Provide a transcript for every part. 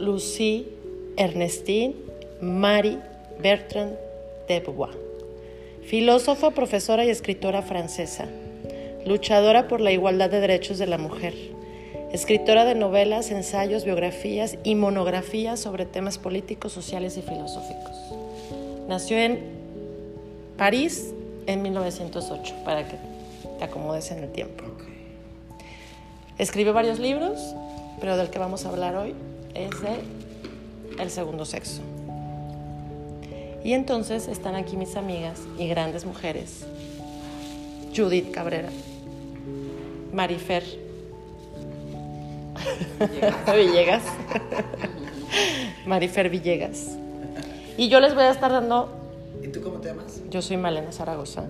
Lucie Ernestine Marie Bertrand de Beauvoir, filósofa, profesora y escritora francesa, luchadora por la igualdad de derechos de la mujer, escritora de novelas, ensayos, biografías y monografías sobre temas políticos, sociales y filosóficos. Nació en París en 1908, para que te acomodes en el tiempo. Escribió varios libros, pero del que vamos a hablar hoy es de El segundo sexo. Y entonces están aquí mis amigas y grandes mujeres. Judith Cabrera, Marifer Villegas, Marifer Villegas. Y yo les voy a estar dando... ¿Y tú cómo te llamas? Yo soy Malena Zaragoza.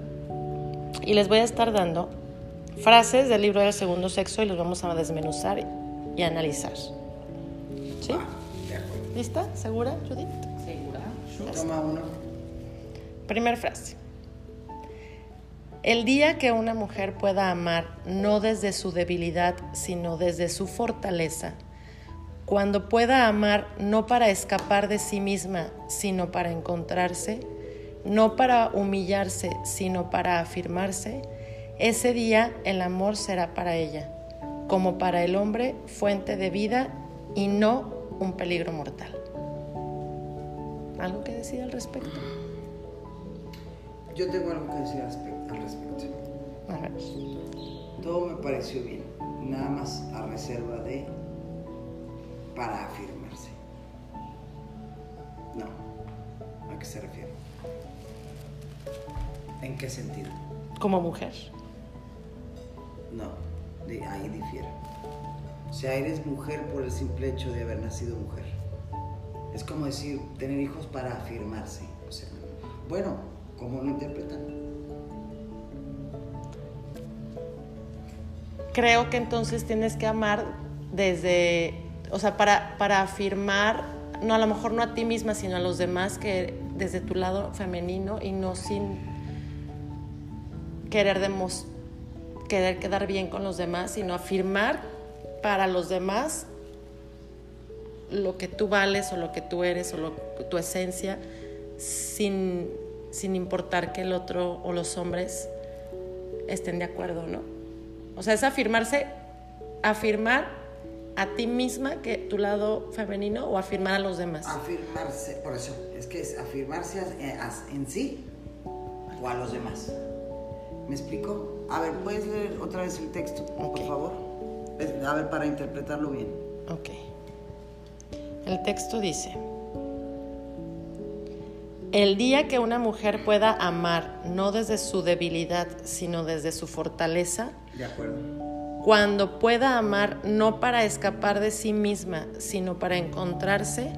Y les voy a estar dando frases del libro del segundo sexo y los vamos a desmenuzar y analizar. ¿Sí? De acuerdo. ¿Lista? ¿Segura, Judith? ¿Segura? Toma uno. Primer frase. El día que una mujer pueda amar no desde su debilidad, sino desde su fortaleza, cuando pueda amar no para escapar de sí misma, sino para encontrarse, no para humillarse, sino para afirmarse, ese día el amor será para ella, como para el hombre, fuente de vida y no un peligro mortal. ¿Algo que decir al respecto? Yo tengo algo que decir al respecto. A ver. Todo me pareció bien, nada más a reserva de para afirmarse. No. ¿A qué se refiere? ¿En qué sentido? Como mujer. No, de ahí difiere. O sea, eres mujer por el simple hecho de haber nacido mujer. Es como decir, tener hijos para afirmarse. O sea, bueno, ¿cómo lo interpretan? Creo que entonces tienes que amar desde, o sea, para, para afirmar, no a lo mejor no a ti misma, sino a los demás, que desde tu lado femenino y no sin querer demos, querer quedar bien con los demás, sino afirmar para los demás lo que tú vales o lo que tú eres o lo, tu esencia, sin, sin importar que el otro o los hombres estén de acuerdo, ¿no? O sea, es afirmarse, afirmar a ti misma que tu lado femenino o afirmar a los demás. Afirmarse, por eso, es que es afirmarse a- a- en sí o a los demás. ¿Me explico? A ver, ¿puedes leer otra vez el texto, por favor? A ver, para interpretarlo bien. Ok. El texto dice, el día que una mujer pueda amar no desde su debilidad, sino desde su fortaleza, De acuerdo. cuando pueda amar no para escapar de sí misma, sino para encontrarse,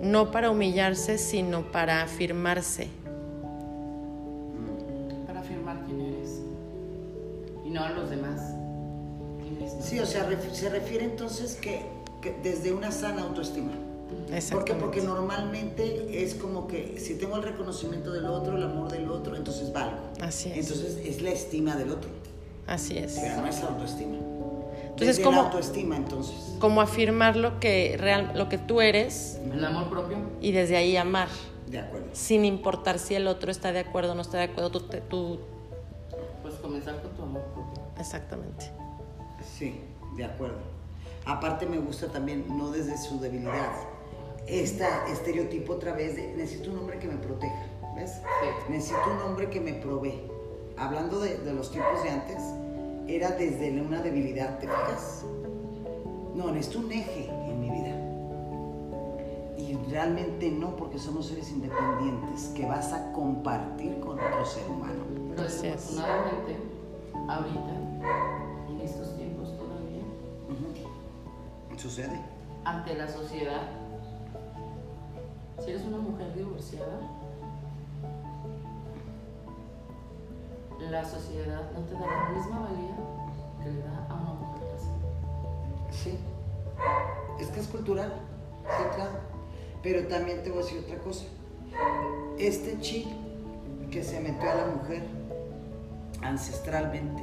no para humillarse, sino para afirmarse. Para afirmar quién eres. Y no a los demás. Sí, o sea, ref- se refiere entonces que, que desde una sana autoestima. ¿Por qué? Exactamente. Porque normalmente es como que si tengo el reconocimiento del otro, el amor del otro, entonces valgo. Así es. Entonces es la estima del otro, Así es. pero no es autoestima. Entonces, Desde ¿cómo- la autoestima, entonces. Como afirmar lo que, real, lo que tú eres El amor propio. y desde ahí amar. De acuerdo. sin importar si el otro está de acuerdo o no está de acuerdo, tú, te- tú- Pues comenzar con tu amor propio. exactamente. Sí, de acuerdo. Aparte me gusta también, no desde su debilidad, este estereotipo otra vez de necesito un hombre que me proteja, ¿ves? Sí. Necesito un hombre que me provee. Hablando de, de los tiempos de antes, era desde una debilidad, ¿te fijas? No, necesito un eje en mi vida. Y realmente no, porque somos seres independientes que vas a compartir con otro ser humano. Pero desafortunadamente, ahorita, Sucede. ante la sociedad, si eres una mujer divorciada, la sociedad no te da la misma valía que le da a una mujer casada. Sí. Es que es cultural. Sí, claro. Pero también te voy a decir otra cosa. Este chip que se metió a la mujer ancestralmente,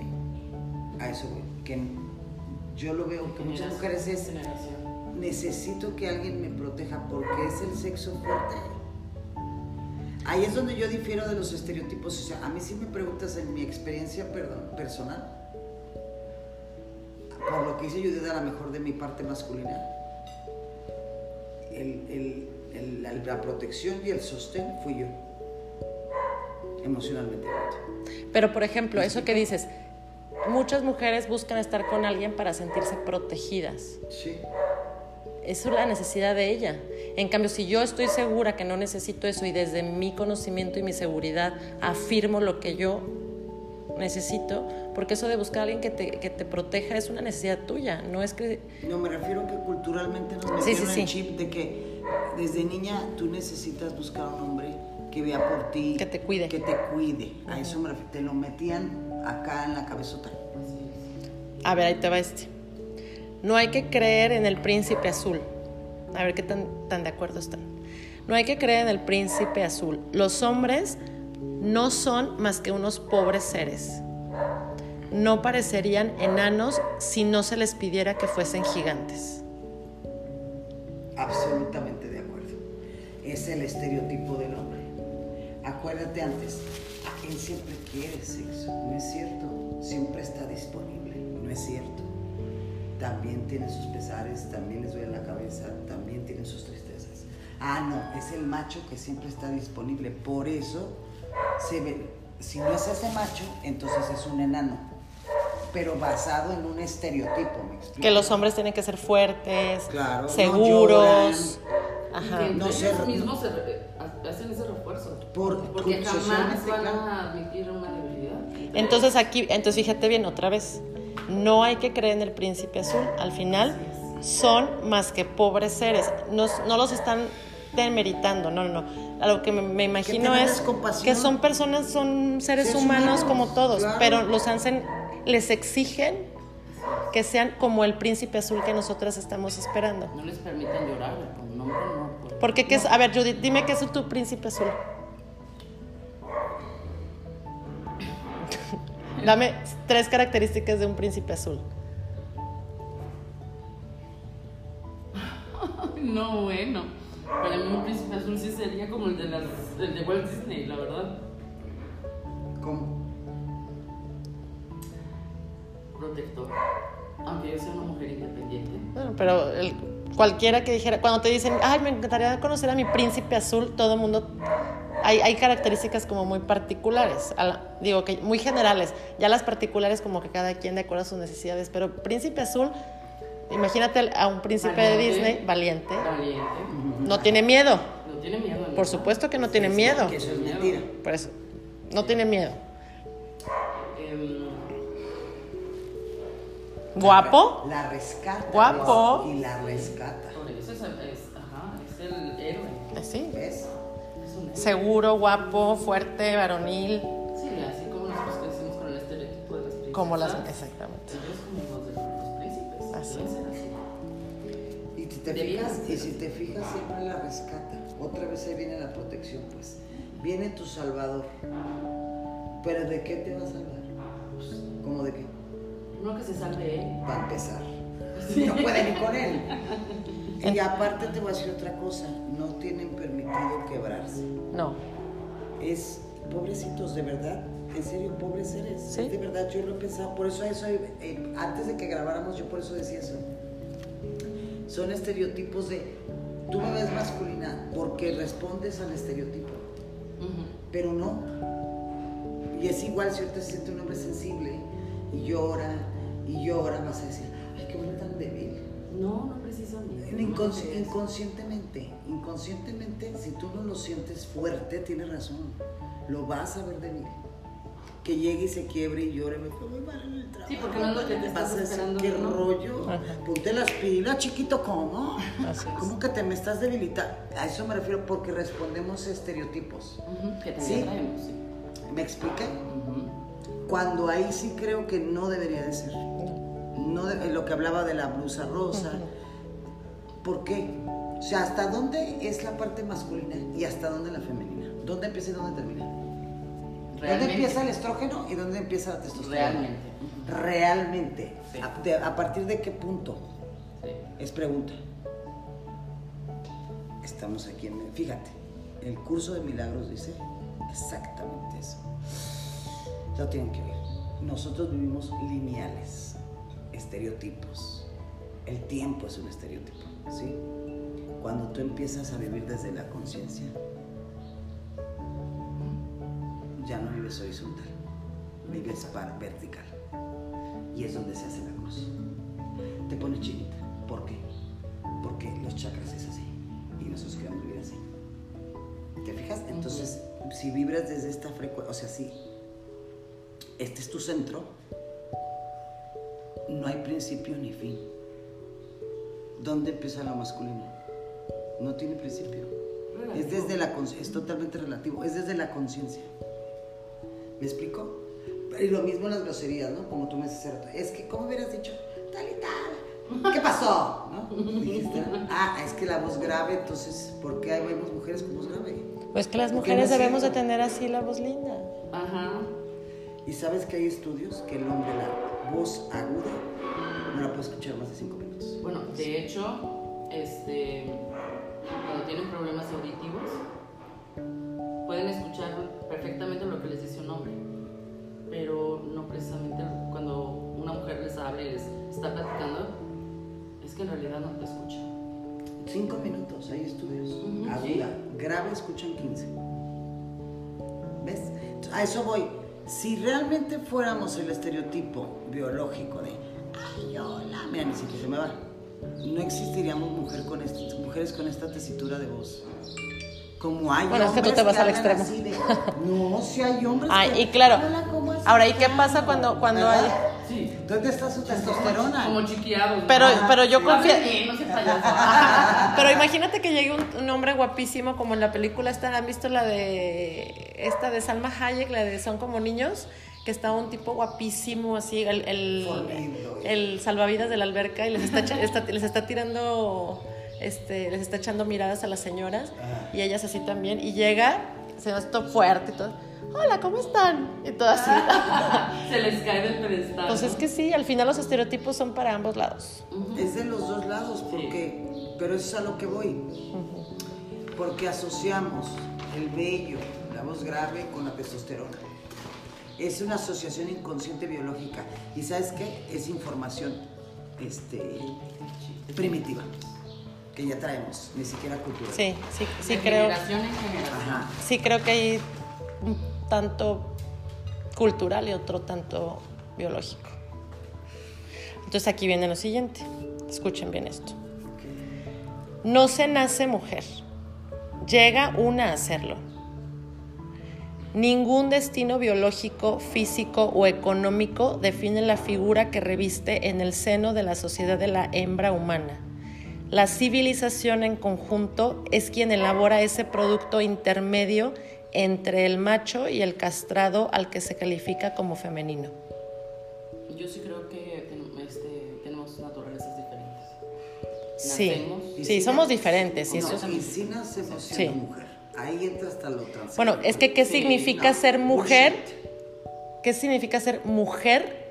a eso que yo lo veo que muchas mujeres es, necesito que alguien me proteja porque es el sexo fuerte. Ahí es donde yo difiero de los estereotipos. O sea, a mí si me preguntas en mi experiencia perdón, personal, por lo que hice yo de la mejor de mi parte masculina, el- el- el- la, la protección y el sostén fui yo. Emocionalmente. Pero, por ejemplo, eso que dices, muchas mujeres buscan estar con alguien para sentirse protegidas. Sí. Eso es la necesidad de ella. En cambio, si yo estoy segura que no necesito eso y desde mi conocimiento y mi seguridad afirmo lo que yo necesito, porque eso de buscar a alguien que te, que te proteja es una necesidad tuya, no es que... No, me refiero que culturalmente nos Sí, metieron sí, el sí. chip de que desde niña tú necesitas buscar a un hombre que vea por ti. Que te cuide. Que te cuide. A eso me refiero. Te lo metían acá en la cabezota. A ver, ahí te va este. No hay que creer en el príncipe azul. A ver qué tan, tan de acuerdo están. No hay que creer en el príncipe azul. Los hombres no son más que unos pobres seres. No parecerían enanos si no se les pidiera que fuesen gigantes. Absolutamente de acuerdo. Es el estereotipo del hombre. Acuérdate antes, él siempre quiere sexo. No es cierto. Siempre está disponible. No es cierto. También tiene sus pesares, también les duele la cabeza, también tiene sus tristezas. Ah, no, es el macho que siempre está disponible. Por eso se ve, si no es ese macho, entonces es un enano. Pero basado en un estereotipo, ¿me explico? Que los hombres tienen que ser fuertes, Claro, no seguros. Y Ajá. que entre No ellos mismos se hacen ese refuerzo. Por- porque por- jamás socialmente, van a admitir una debilidad. Entonces aquí, entonces fíjate bien otra vez. No hay que creer en el príncipe azul. Al final son más que pobres seres. No, no los están demeritando, no, no, no. A lo que me, me imagino es compasión. que son personas, son seres Seres humanos, humanos, como todos, claro. pero los hacen, les exigen que sean como el príncipe azul que nosotras estamos esperando. No les permiten llorar, con un hombre no. pues. por- Porque, ¿qué es? A ver, Judith, dime qué es tu príncipe azul. Dame tres características de un príncipe azul. No, bueno. Para mí un príncipe azul sí sería como el de, las, el de Walt Disney, la verdad. ¿Cómo? Protector. Aunque yo sea una mujer independiente. Bueno, pero el- cualquiera que dijera, cuando te dicen, ay, me encantaría conocer a mi príncipe azul, todo el mundo, hay, hay características como muy particulares, la- digo que muy generales, ya las particulares como que cada quien de acuerdo a sus necesidades, pero príncipe azul, imagínate a un príncipe de. Disney valiente, Valiente. no tiene miedo, No tiene miedo. ¿no? por supuesto que no tiene miedo, Que eso es mentira. por eso, no tiene miedo. Em, Guapo, La rescata. Guapo. Y la rescata. por eso es, es- ajá, es el héroe. eh, sí, ¿Ves? Seguro, guapo, fuerte, varonil, Sí, así como nosotros crecimos con el estereotipo de las princesas. como las, exactamente. Ellos como los de los príncipes. Así Deben ser así. Y si te fijas, y si te fijas siempre la rescata. Otra vez ahí viene la protección, pues. Viene tu salvador. Pero ¿de qué te va a salvar? Pues, ¿Cómo de qué? Uno que se salve él. Para empezar. No pueden ir con él. Y aparte te voy a decir otra cosa. No tienen permitido quebrarse. No, Es, pobrecitos, de verdad. En serio, pobres seres. Sí. De verdad, yo lo he pensado. Por eso, eso eh, antes de que grabáramos, yo por eso decía eso. Son estereotipos de. Tú me ves masculina porque respondes al estereotipo. Ujú. Pero no. Y es igual si ahorita se siente un hombre sensible y llora y llora, vas a decir, ay, qué hombre tan débil. No, no precisamente. En incons- No, es- inconscientemente, inconscientemente, si tú no lo sientes fuerte, tienes razón, lo vas a ver débil. Que llegue y se quiebre y llore, me fue muy mal en el trabajo. Sí, porque no es lo que te estás esperando, ¿Qué ¿no? rollo? Ajá. Ponte las pilas, chiquito, ¿cómo? ¿Cómo que te me estás debilitando? A eso me refiero porque respondemos a estereotipos. Que te Sí. traemos, sí. ¿Me explica? Ujú. Cuando ahí sí creo que no debería de ser. No de- lo que hablaba de la blusa rosa. ¿Por qué? O sea, ¿hasta dónde es la parte masculina y hasta dónde la femenina? ¿Dónde empieza y dónde termina? ¿Dónde empieza el estrógeno y dónde empieza la testosterona? Realmente. Realmente. Sí. ¿A, de- a partir de qué punto? Sí. Es pregunta. estamos aquí en... Fíjate, el curso de milagros dice exactamente eso. Lo tienen que oír. Nosotros vivimos lineales, estereotipos. El tiempo es un estereotipo, ¿sí? Cuando tú empiezas a vivir desde la conciencia, ya no vives horizontal, vives par- vertical. Y es donde se hace la cruz. Te pone chinita. ¿Por qué? Porque los chakras es así. Y nosotros queremos vivir así. ¿Te fijas? Entonces, si vibras desde esta frecuencia, o sea, si este es tu centro, no hay principio ni fin. ¿Dónde empieza lo masculino? No tiene principio. Es desde la conciencia, es totalmente relativo, es desde la conciencia. ¿Me explico? Y lo mismo en las groserías, ¿no? Como tú me dices, es que, ¿cómo hubieras dicho? Tal y tal. ¿Qué pasó? ¿No? Dijiste, ¿no? Ah, es que la voz grave, entonces, ¿por qué hay vemos mujeres con voz grave? Pues que las mujeres es debemos de tener así la voz linda. Ajá. Y sabes que hay estudios que el hombre, la voz aguda, no la puede escuchar más de cinco minutos. Bueno, de hecho, este, tienen problemas auditivos, pueden escuchar perfectamente lo que les dice un hombre, pero no precisamente cuando una mujer les habla y les está platicando, es que en realidad no te escucha. Cinco minutos, hay estudios. Ujú, Aguda, sí. grave escuchan 15. ¿Ves? A eso voy. Si realmente fuéramos el estereotipo biológico de, ay, hola, mira, ni siquiera se me va. No existiríamos mujer con est- mujeres con esta tesitura de voz. Como hay Bueno, es que tú te vas al extremo. así de, no, si hay hombres Ay, que, y claro. Ahora, ¿y qué pasa cuando- cuando ¿Verdad? hay- Sí. ¿Dónde está su testosterona? Como chiqueados. ¿no? Pero, Ah, pero yo sí. confío. No se. Pero imagínate que llegue un, un hombre guapísimo como en la película esta, ¿han visto la de esta de Salma Hayek, la de Son como niños? Que está un tipo guapísimo así, el, el, salvavidas de la alberca y les está, les está tirando, este, les está echando miradas a las señoras Ah. y ellas así también. Y llega, se va esto fuerte y todo. Hola, ¿cómo están? Y todo así. Se les cae del pedestal. Pues es que sí, al final los estereotipos son para ambos lados. Es de los dos lados, porque, pero eso es a lo que voy. Porque asociamos el vello, la voz grave con la testosterona. Es una asociación inconsciente biológica. ¿Y sabes qué? Es información este, primitiva, que ya traemos, ni siquiera cultural. Sí, sí, sí De creo. generación en generación. Ajá. Sí creo que hay un tanto cultural y otro tanto biológico. Entonces aquí viene lo siguiente. Escuchen bien esto. No se nace mujer. Llega una a hacerlo. Ningún destino biológico, físico o económico define la figura que reviste en el seno de la sociedad de la hembra humana. La civilización en conjunto es quien elabora ese producto intermedio entre el macho y el castrado al que se califica como femenino. Yo sí creo que este, tenemos naturalezas diferentes. Sí, Nacemos. Sí, somos diferentes. y No, eso es- y si nacemos siendo Sí. mujer. Ahí entra hasta lo trans. Bueno, es que ¿qué Sí, significa no, ser mujer? bullshit. ¿Qué significa ser mujer?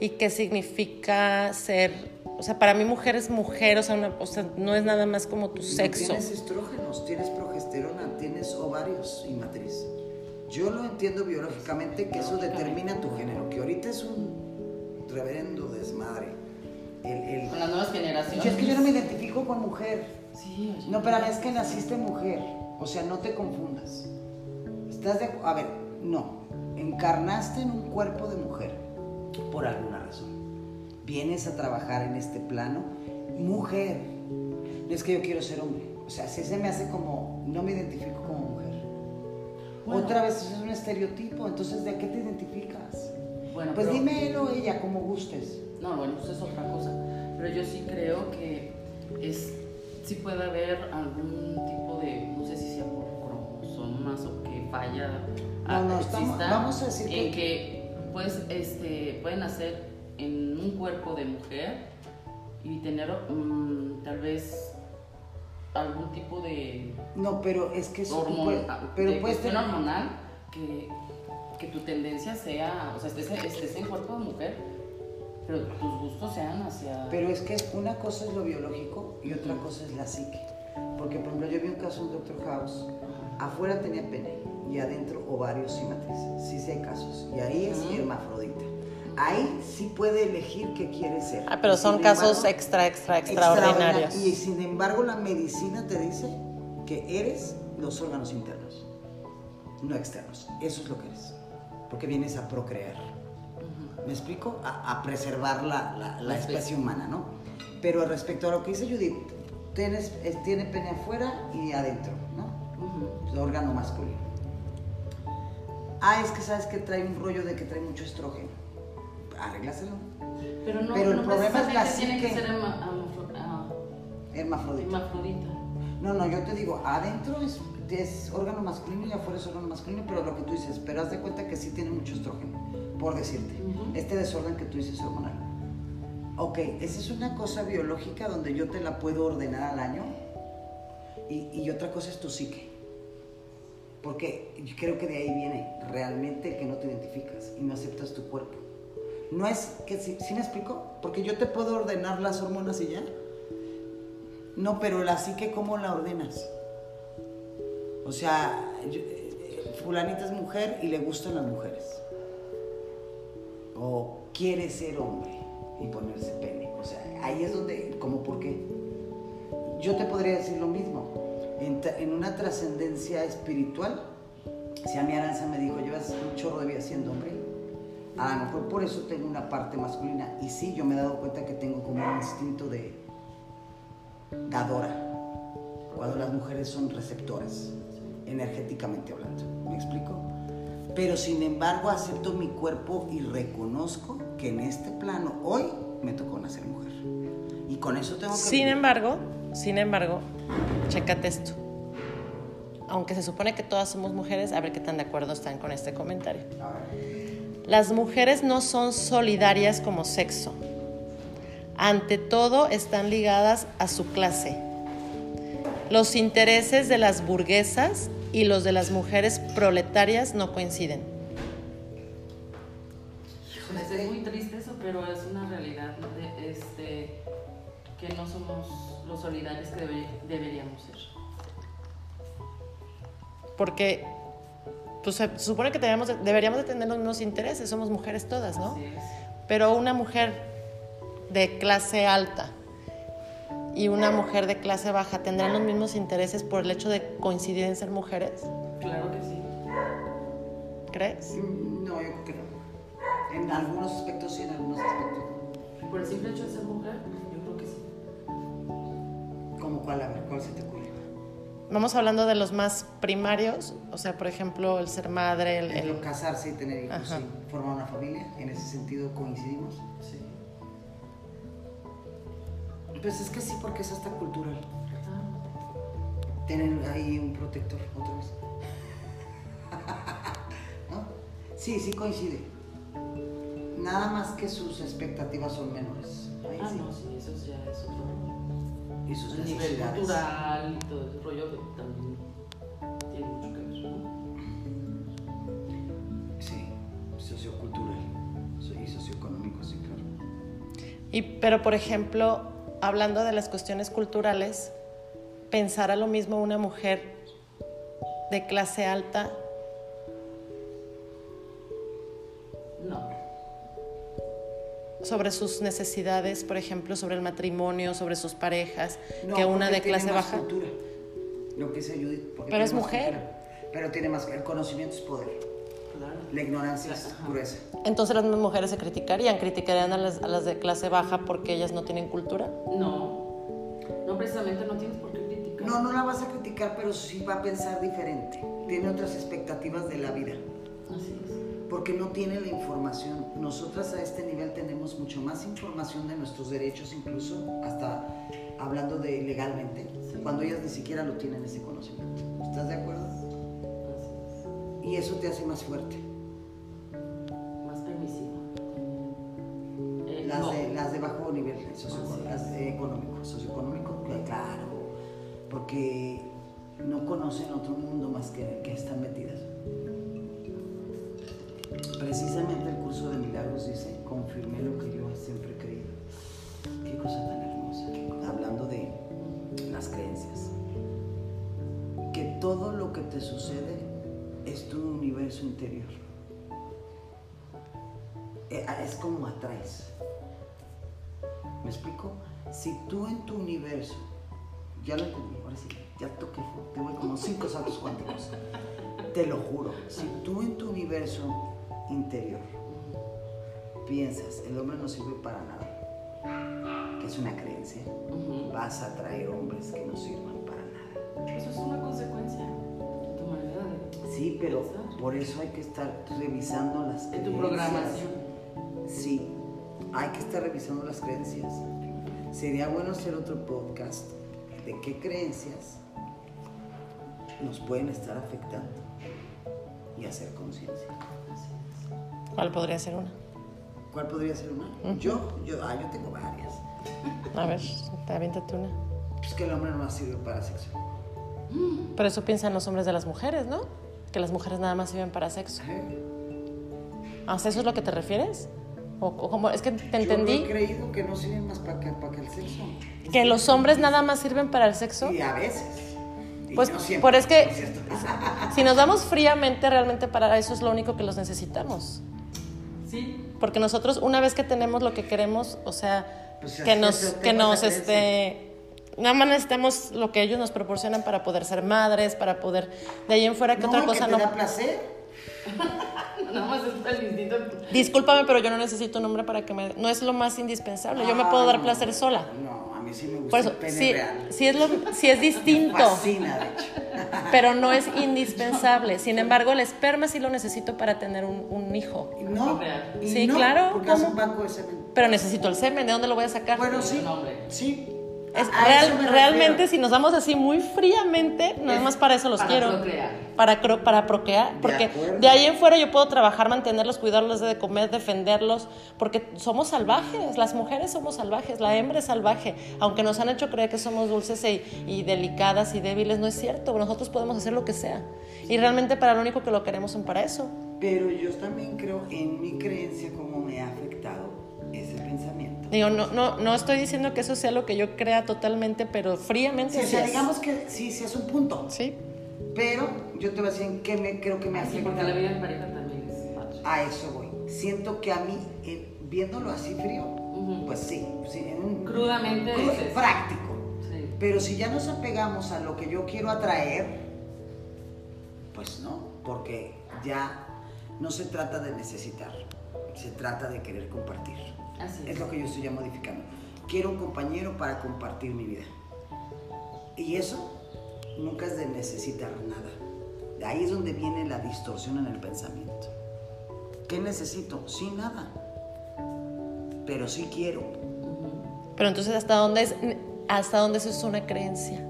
¿Y qué significa ser... O sea, para mí mujer es mujer, o sea, una- o sea, no es nada más como tu No sexo. tienes estrógenos, tienes progesterona, tienes ovarios y matriz. Yo lo entiendo biológicamente que eso determina tu género, que ahorita es un reverendo desmadre. El, el- Con las nuevas generaciones. Yo es que yo no me identifico con mujer. Sí, oye. No, espérame, es que naciste mujer. O sea, no te confundas. Estás de... A ver, no. Encarnaste en un cuerpo de mujer por alguna razón. Vienes a trabajar en este plano, mujer. No es que yo quiero ser hombre. O sea, si se me hace como... No me identifico como mujer. Bueno. Otra vez eso es un estereotipo. Entonces, ¿de qué te identificas? Bueno, Pues pero- dímelo ella, como gustes. No, bueno, pues es otra cosa. Pero yo sí creo que es, sí puede haber algún tipo de, cromosomas o que falla. No, no, ah, estamos- vamos a decir en que- que, pues, este, pueden nacer en un cuerpo de mujer y tener mm, tal vez algún tipo de No, pero es que hormona, ah, pero de puedes cuestión tener... hormonal que, que tu tendencia sea, o sea, estés, estés en cuerpo de mujer, pero tus gustos sean hacia... Pero es que una cosa es lo biológico y otra cosa es la psique. Porque por ejemplo yo vi un caso en Doctor House, afuera tenía pene y adentro ovarios y matrices. Sí, sí hay casos. Y ahí es hermafrodita. Ahí sí puede elegir qué quiere ser. Ah, pero Y son casos embargo- extra, extra, extraordinarios. Y sin embargo la medicina te dice que eres los órganos internos, no externos. Eso es lo que eres. Porque vienes a procrear. ¿Me explico? A, a preservar la, la- la especie. humana, ¿no? Pero respecto a lo que dice Judith, tienes, tiene pene afuera y adentro, ¿no? Ujú. Es órgano masculino. Ah, es que sabes que trae un rollo de que trae mucho estrógeno. Arréglaselo. Pero no, Pero el no problema es la tiene que ser herma- hermafro- Hermafrodita. hermafrodita. No, no, yo te digo, adentro es, es órgano masculino y afuera es órgano masculino, pero lo que tú dices, pero haz de cuenta que sí tiene mucho estrógeno, por decirte. Ujú. Este desorden que tú dices hormonal. Ok, esa es una cosa biológica donde yo te la puedo ordenar al año y, otra cosa es tu psique. Porque creo que de ahí viene realmente que no te identificas y no aceptas tu cuerpo. No es que, ¿sí, sí me explico? Porque yo te puedo ordenar las hormonas y ya. No, pero la psique, ¿cómo la ordenas? O sea, eh, fulanita es mujer y le gustan las mujeres. O quiere ser hombre y ponerse pene. O sea, ahí es donde, como por qué. Yo te podría decir lo mismo. En, una trascendencia espiritual, si a mi Aranza me dijo, llevas un chorro de vida siendo hombre, a lo mejor por eso tengo una parte masculina. Y sí, yo me he dado cuenta que tengo como un instinto de dadora, cuando las mujeres son receptoras, energéticamente hablando. ¿Me explico? Pero sin embargo acepto mi cuerpo y reconozco que en este plano hoy me tocó nacer mujer. Y con eso tengo que... Sin vivir. embargo, sin embargo, chécate esto. Aunque se supone que todas somos mujeres, a ver qué tan de acuerdo están con este comentario. A ver. Las mujeres no son solidarias como sexo. Ante todo están ligadas a su clase. Los intereses de las burguesas y los de las mujeres proletarias no coinciden. Es muy triste eso, pero es una realidad de, este, que no somos los solidarios que debe- deberíamos ser. Porque pues, se supone que deberíamos de, deberíamos de tener los mismos intereses, somos mujeres todas, ¿no? Pero una mujer de clase alta y una mujer de clase baja tendrán los mismos intereses por el hecho de coincidir en ser mujeres, Claro que sí. ¿crees? Mm, No, yo creo que no. En algunos aspectos sí, en algunos aspectos no. Por el simple hecho de ser mujer, yo creo que sí. ¿Cómo cuál? A ver, ¿cuál se te ocurre? Vamos hablando de los más primarios, o sea, por ejemplo, el ser madre, el, El el- casarse y tener hijos, sí. Formar una familia, en ese sentido coincidimos. Sí. Pues es que sí, porque es hasta cultural. Ah, Tener ahí un protector, otra vez. ¿No? Sí, sí coincide. Nada más que sus expectativas son menores. Ahí ah, sí. no, sí, eso ya es otro. Y sus El nivel necesidades. cultural y todo ese rollo que también tiene mucho que ver. Sí, sociocultural so- y socioeconómico, sí, claro. y pero por ejemplo, hablando de las cuestiones culturales, pensar a lo mismo una mujer de clase alta No. sobre sus necesidades, por ejemplo, sobre el matrimonio, sobre sus parejas, No, que una de tiene clase más baja. cultura, lo que dice Judith. Pero es mujer. cultura. Pero tiene más. El conocimiento es poder. La ignorancia es gruesa. Entonces las mismas mujeres se criticarían, criticarían a las, a las de clase baja porque ellas no tienen cultura. No. No, precisamente no tienes por qué criticar. No, no la vas a criticar, pero sí va a pensar diferente. Tiene otras expectativas de la vida. Así es. Porque no tiene la información. Nosotras a este nivel tenemos mucho más información de nuestros derechos, incluso hasta hablando de legalmente, Sí. cuando ellas ni siquiera lo tienen ese conocimiento. ¿Estás de acuerdo? Así Y eso te hace más fuerte. Las, no. de, las de bajo nivel las de económico, socioeconómico, cl- claro, porque no conocen otro mundo más que en el que están metidas. Precisamente el curso de milagros dice, confirmé lo que yo siempre he creído. Qué cosa tan hermosa, hablando de las creencias. todo lo que te sucede es tu universo interior. Eh, ah, Es como atraes. ¿Me explico? Si tú en tu universo, ya lo entendí, ahora sí, ya toqué, tengo como cinco saltos cuánticos. Te lo juro, si tú en tu universo interior piensas, el hombre no sirve para nada, que es una creencia, vas a atraer hombres que no sirvan para nada. Eso es una consecuencia de tu manera de, Sí, pero pensar. por eso hay que estar revisando las creencias. tu programación. Hay que estar revisando las creencias. Sería bueno hacer otro podcast de qué creencias nos pueden estar afectando y hacer conciencia. ¿Cuál podría ser una? ¿Cuál podría ser una? Yo, yo, ah, yo tengo varias. A ver, aviéntate una. Pues que el hombre no sirve para sexo. Pero eso piensan los hombres de las mujeres, ¿no? Que las mujeres nada más sirven para sexo. ¿A eso es lo que te refieres? ¿O, o cómo? Es que te Yo no entendí he creído que no sirven más para que, para que el sexo. que los hombres nada más sirven para el sexo. Y a veces. Pues, no siempre, por es que-. Si nos damos fríamente, realmente para eso es lo único que los necesitamos. Sí, Porque nosotros, una vez que tenemos lo que queremos, o sea, Pues, que nos, yo que nos, este, nada más necesitamos lo que ellos nos proporcionan para poder ser madres, para poder, de ahí en fuera, que No, otra que cosa te no. da placer. nada más es el instinto. Discúlpame, pero yo no necesito un hombre para que me, no es lo más indispensable. Yo me puedo Ah, dar no. placer sola. No, a mí sí me gusta Por eso, el pene sí, real. sí es lo, sí es Me distinto. fascina, de hecho. pero no es indispensable. Sin embargo, el esperma sí lo necesito para tener un, un hijo. Y No, Sí, no, claro, Porque hace ¿cómo? un banco de semen. Pero necesito el semen, ¿de dónde lo voy a sacar? Bueno, sí. Sí. Es real- realmente, si nos vamos así muy fríamente, nada Es más para eso los para quiero. procrear. Para, cro- para procrear. De Porque acuerdo. de ahí en fuera yo puedo trabajar, mantenerlos, cuidarlos, de comer, defenderlos. Porque somos salvajes. Las mujeres somos salvajes. La hembra es salvaje. Aunque nos han hecho creer que somos dulces y, y delicadas y débiles, no es cierto. Nosotros podemos hacer lo que sea. Y realmente para lo único que lo queremos son para eso. Pero yo también creo en mi creencia cómo me ha afectado ese pensamiento. Digo, no, no, no estoy diciendo que eso sea lo que yo crea totalmente, pero fríamente Sí, o sea, es. digamos que sí, sí es un punto. Sí. Pero yo te voy a decir en qué me, creo que me ha Sí, porque la vida en pareja también es. A eso voy. Siento que a mí, eh, viéndolo así frío, pues sí, sí, en Crudamente práctico. Sí. Pero si ya nos apegamos a lo que yo quiero atraer, pues no, porque ya no se trata de necesitar, se trata de querer compartir. Así Es es. lo que yo estoy ya modificando. Quiero un compañero para compartir mi vida. Y eso nunca es de necesitar nada. De ahí es donde viene la distorsión en el pensamiento. ¿Qué necesito? Sí, nada. Pero sí quiero. Pero entonces, ¿hasta dónde es, hasta dónde eso es una creencia?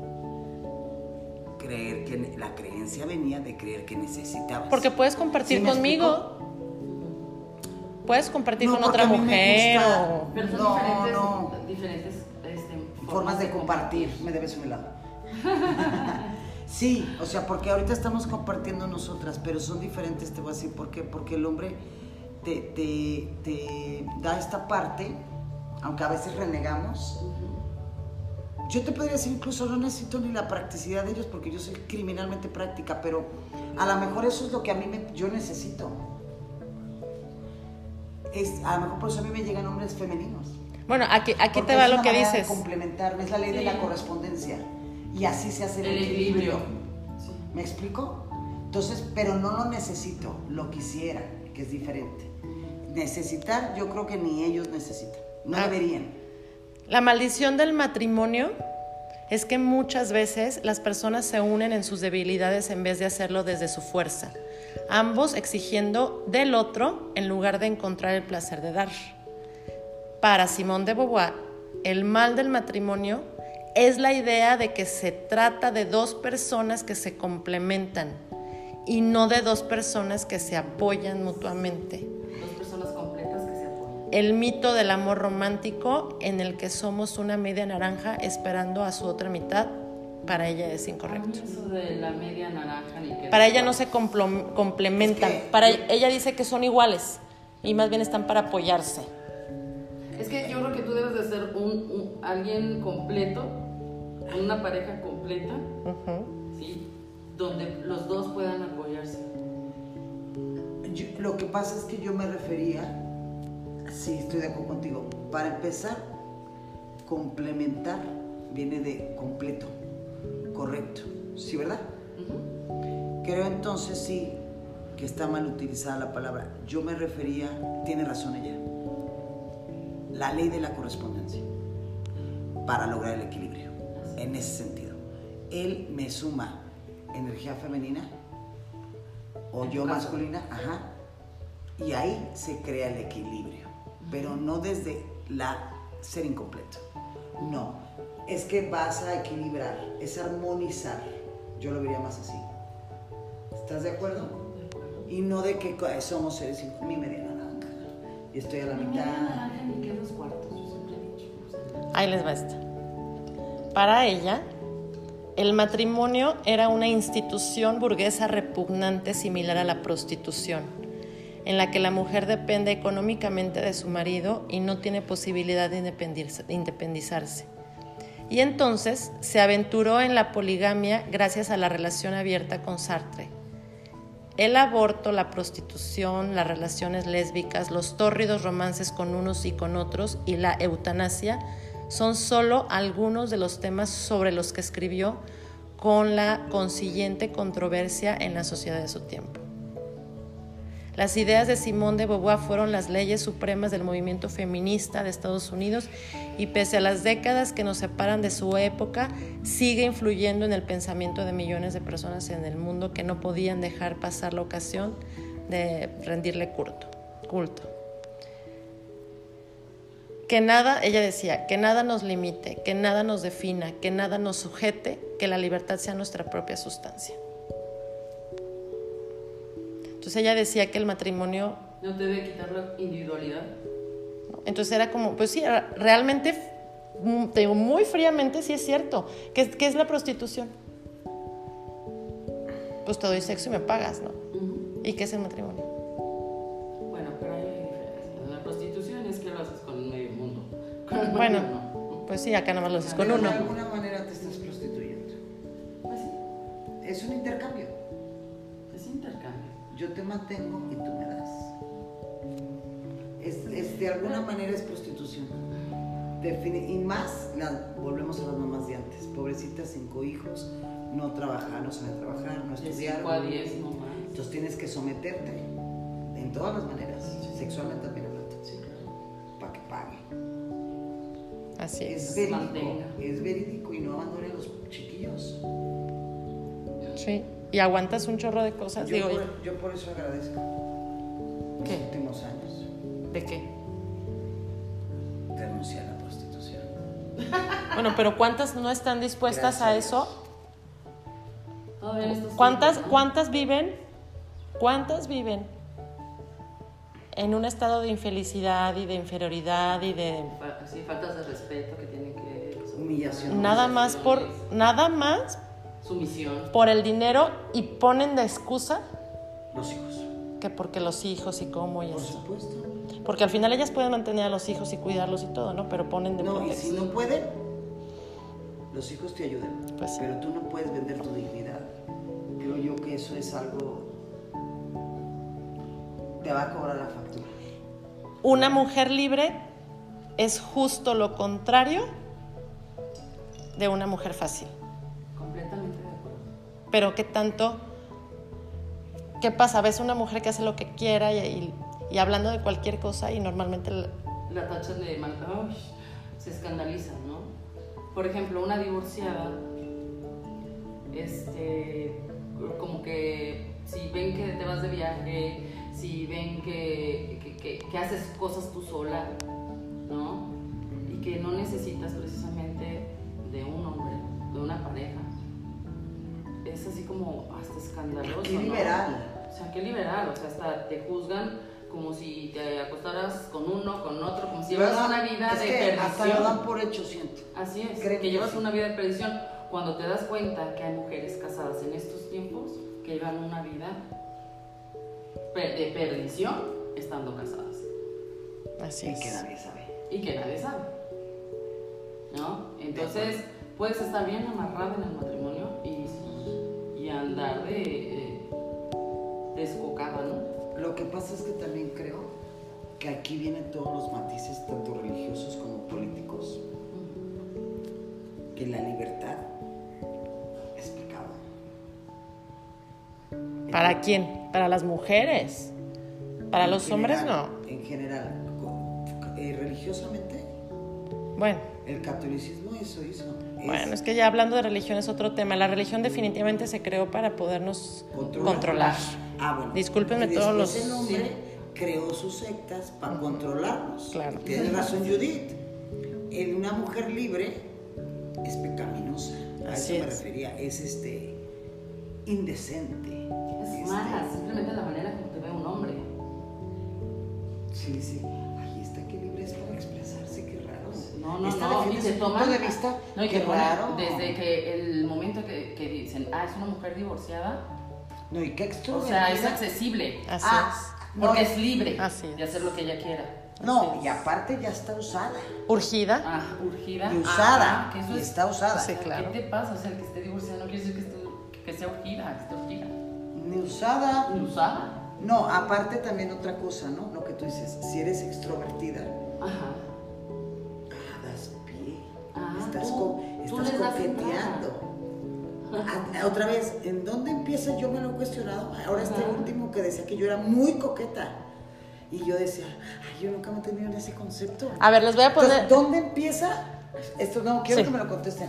Creer que la creencia venía de creer que necesitabas. Porque puedes compartir ¿Sí me conmigo, puedes compartir No, con otra a mí me mujer gusta- o... Pero son No, diferentes, no. diferentes este, formas de compartir. Me debes un helado. sí, o sea, porque ahorita estamos compartiendo nosotras, pero son diferentes, te voy a decir por qué. Porque el hombre te, te- te da esta parte, aunque a veces renegamos. Yo te podría decir incluso no necesito ni la practicidad de ellos porque yo soy criminalmente práctica, pero a lo mejor eso es lo que a mí me, yo necesito. Es, a lo mejor por eso a mí me llegan hombres femeninos. Bueno, aquí, aquí te va es lo una que dices. complementarme, es la ley de la correspondencia. Y así se hace el, El equilibrio. equilibrio. Sí. ¿Me explico? Entonces, pero no lo necesito, lo quisiera, que es diferente. Necesitar, yo creo que ni ellos necesitan. No Ah. deberían. La maldición del matrimonio es que muchas veces las personas se unen en sus debilidades en vez de hacerlo desde su fuerza, ambos exigiendo del otro en lugar de encontrar el placer de dar. Para Simón de Beauvoir, el mal del matrimonio es la idea de que se trata de dos personas que se complementan y no de dos personas que se apoyan mutuamente Dos personas completas que se apoyan. el mito del amor romántico en el que somos una media naranja esperando a su otra mitad, para ella es incorrecto. Eso de la media naranja ni que Para ella no se complementan, Es que para yo- ella dice que son iguales y más bien están para apoyarse. Es que yo creo que tú debes de ser un, un- alguien completo, una pareja completa. ¿sí? donde los dos puedan apoyarse. Yo- lo que pasa es que yo me refería, sí, estoy de acuerdo contigo. Para empezar, complementar viene de completo, correcto, ¿sí, verdad? Creo entonces sí que está mal utilizada la palabra. Yo me refería, tiene razón ella, la ley de la correspondencia para lograr el equilibrio, en ese sentido. Él me suma energía femenina o yo masculina, ajá, y ahí se crea el equilibrio, pero no desde la ser incompleto. No, es que vas a equilibrar, es armonizar. Yo lo vería más así. ¿Estás de acuerdo? De acuerdo. Y no de que co- somos seres sin mi media naranja y estoy a la media mitad. naranja ni que dos cuartos, yo siempre he dicho. o sea, Ahí les va esta. Para ella, el matrimonio era una institución burguesa repugnante similar a la prostitución, en la que la mujer depende económicamente de su marido y no tiene posibilidad de independizarse. Y entonces se aventuró en la poligamia gracias a la relación abierta con Sartre. El aborto, la prostitución, las relaciones lésbicas, los tórridos romances con unos y con otros y la eutanasia son solo algunos de los temas sobre los que escribió con la consiguiente controversia en la sociedad de su tiempo. Las ideas de Simone de Beauvoir fueron las leyes supremas del movimiento feminista de Estados Unidos y pese a las décadas que nos separan de su época, sigue influyendo en el pensamiento de millones de personas en el mundo que no podían dejar pasar la ocasión de rendirle culto. culto. Que nada, ella decía, que nada nos limite, que nada nos defina, que nada nos sujete, que la libertad sea nuestra propia sustancia. Entonces ella decía que el matrimonio, No te debe quitar la individualidad. ¿no? entonces era como, pues sí, realmente, te digo, muy fríamente sí es cierto. ¿Qué, es- qué es la prostitución? Pues te doy sexo y me pagas, ¿no? Ujú. ¿Y qué es el matrimonio? Bueno, pero hay diferencias. La prostitución es que lo haces con medio mundo. Con el Bueno, no. pues sí, acá nada más lo haces con Pero uno. De alguna manera te estás prostituyendo. Pues sí, Es un intercambio. Yo te mantengo y tú me das. Es, es- de alguna manera es prostitución. Defini- y más, la- volvemos a las mamás de antes. Pobrecitas, cinco hijos, no trabajar, no saben trabajar, no estudiar. 5 a 10 no más. Entonces tienes que someterte en todas las maneras, sexualmente también hablando, Sí, claro. para que pague. Así Es es. verídico, Mantenga. es verídico y no abandone a los chiquillos. Sí. Y aguantas un chorro de cosas. Yo Digo, por, yo por eso agradezco los ¿Qué? últimos años ¿de qué? renunciar a la prostitución. Bueno, pero ¿cuántas no están dispuestas a Gracias a eso? ¿Cuántas. ¿Cuántas viven? ¿Cuántas viven en un estado de infelicidad y de inferioridad y de Sí, faltas de respeto que tienen que. Humillación. nada más por nada más Sumisión. por el dinero y ponen de excusa Los hijos. que porque los hijos y cómo y Por eso? supuesto. Porque al final ellas pueden mantener a los hijos y cuidarlos y todo, ¿no? Pero ponen de No, y si no pueden, los hijos te ayudan. Pues sí. Pero tú no puedes vender tu dignidad. Creo yo que eso es algo. Te va a cobrar la factura. Una mujer libre es justo lo contrario de una mujer fácil. Pero qué tanto, ¿qué pasa? Ves una mujer que hace lo que quiera y, y- hablando de cualquier cosa y normalmente el- La tachan de mal. Se escandalizan, ¿no? Por ejemplo, una divorciada. Este. Como que si ven que te vas de viaje, si ven que- que haces cosas tú sola, ¿no? Y que no necesitas precisamente de un hombre, de una pareja. Es así como hasta escandaloso. Qué ¿no? liberal. O sea, qué liberal, o sea, hasta te juzgan como si te acostaras con uno, con otro, como si llevas una vida Es de que Hasta lo dan perdición. por hecho, siento. Así es, Creen que llevas sí. una vida de perdición. Cuando te das cuenta que hay mujeres casadas en estos tiempos que llevan una vida de perdición estando casadas así Y es. que nadie sabe. y que nadie sabe. ¿No? Entonces, puedes estar bien amarrada en el matrimonio y, y andar de eh, descocada, ¿no? Lo que pasa es que también creo que aquí vienen todos los matices, tanto religiosos como políticos, que la libertad es pecado. ¿Para quién? Para las mujeres. Para En los hombres no. En general, eh, religiosamente, Bueno, el catolicismo eso hizo. Bueno, es que ya hablando de religión es otro tema. La religión definitivamente se creó para podernos controlar. controlar. Ah, bueno. Discúlpenme todos los- El hombre creó sus sectas para controlarnos. Claro. Tiene razón Judith. En una mujer libre es pecaminosa. A Así eso me es. refería. Es este indecente. Es Este, mala, simplemente la manera como te ve un hombre. Sí, sí. No, no, Esta no, se su toman. punto de vista, no, y qué que raro. Desde que el momento que, que dicen, ah, es una mujer divorciada, No, y qué o sea, es accesible. Así Ah, Porque es- es libre Así es. de hacer lo que ella quiera. No, y aparte ya está usada. Urgida. Ah, urgida. Y usada, Ah, que eso y es- está usada. Sí, claro. ¿Qué te pasa? O sea, el que esté divorciada no quiere decir que, esté- que sea urgida, que esté urgida. Ni usada. Ni usada. No, aparte también otra cosa, ¿no? Lo que tú dices, si eres extrovertida, Ajá. Estás tú- co- tú estás coqueteando. Ah, Otra vez, ¿en dónde empieza? Yo me lo he cuestionado. Ahora este Ajá. último que decía que yo era muy coqueta. Y yo decía, ay, yo nunca me he tenido en ese concepto. A ver, les voy a Entonces, poner. ¿dónde empieza? Esto no, quiero Sí. que me lo contesten.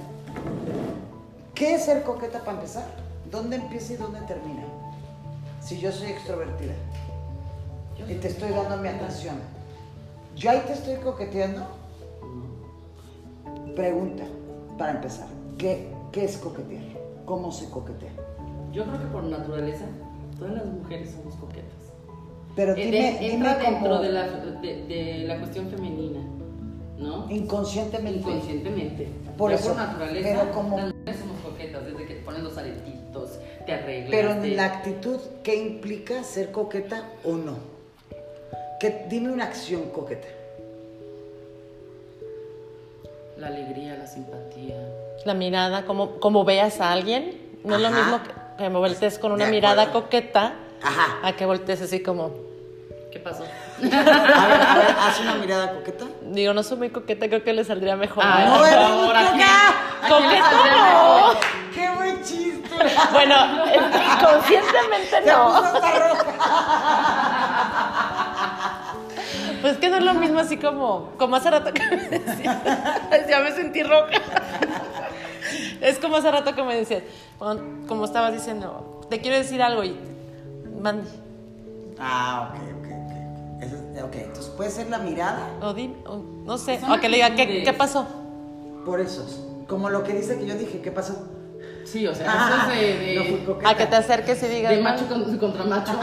¿Qué es ser coqueta para empezar? ¿Dónde empieza y dónde termina? Si yo soy extrovertida Yo y te estoy dando mi atención, ¿yo ahí te estoy coqueteando? Pregunta, para empezar, ¿qué, qué es coquetear? ¿Cómo se coquetea? Yo creo que por naturaleza, todas las mujeres somos coquetas. Pero Eh, dime, de- dime entra como dentro de la, de, de la cuestión femenina, ¿no? inconscientemente. Inconscientemente. Por Ya eso, por naturaleza, pero como- las mujeres somos coquetas, desde que te ponen los aretitos, te arreglas. Pero en la actitud, ¿qué implica ser coqueta o no? Que, dime una acción coqueta. La alegría, la simpatía. La mirada, como, como veas a alguien. No es lo mismo que, que me voltees con una mirada coqueta Ajá. a que voltees así como. ¿Qué pasó? A ver, a ver, haz una mirada coqueta. Digo, no soy muy coqueta, creo que le saldría mejor. Ay, No por eres favor, muy ¿a quién- coqueta. Coqueta no. ¡Qué buen chiste! Bueno, conscientemente Te puso no. hasta roja. Pues que no es lo mismo así como, como hace rato que me decías. Ya me sentí roja. Es como hace rato que me decías, cuando- como estabas diciendo, te quiero decir algo y mande. Ah, ok, ok, ok. Eso es- ok, entonces puede ser la mirada, O di, o no sé, o que le diga, ¿qué. ¿qué pasó? por eso. Como lo que dice que yo dije, ¿qué pasó? Sí, o sea, eso es de, no. A que te acerques y digas, de macho con- contra macho. de,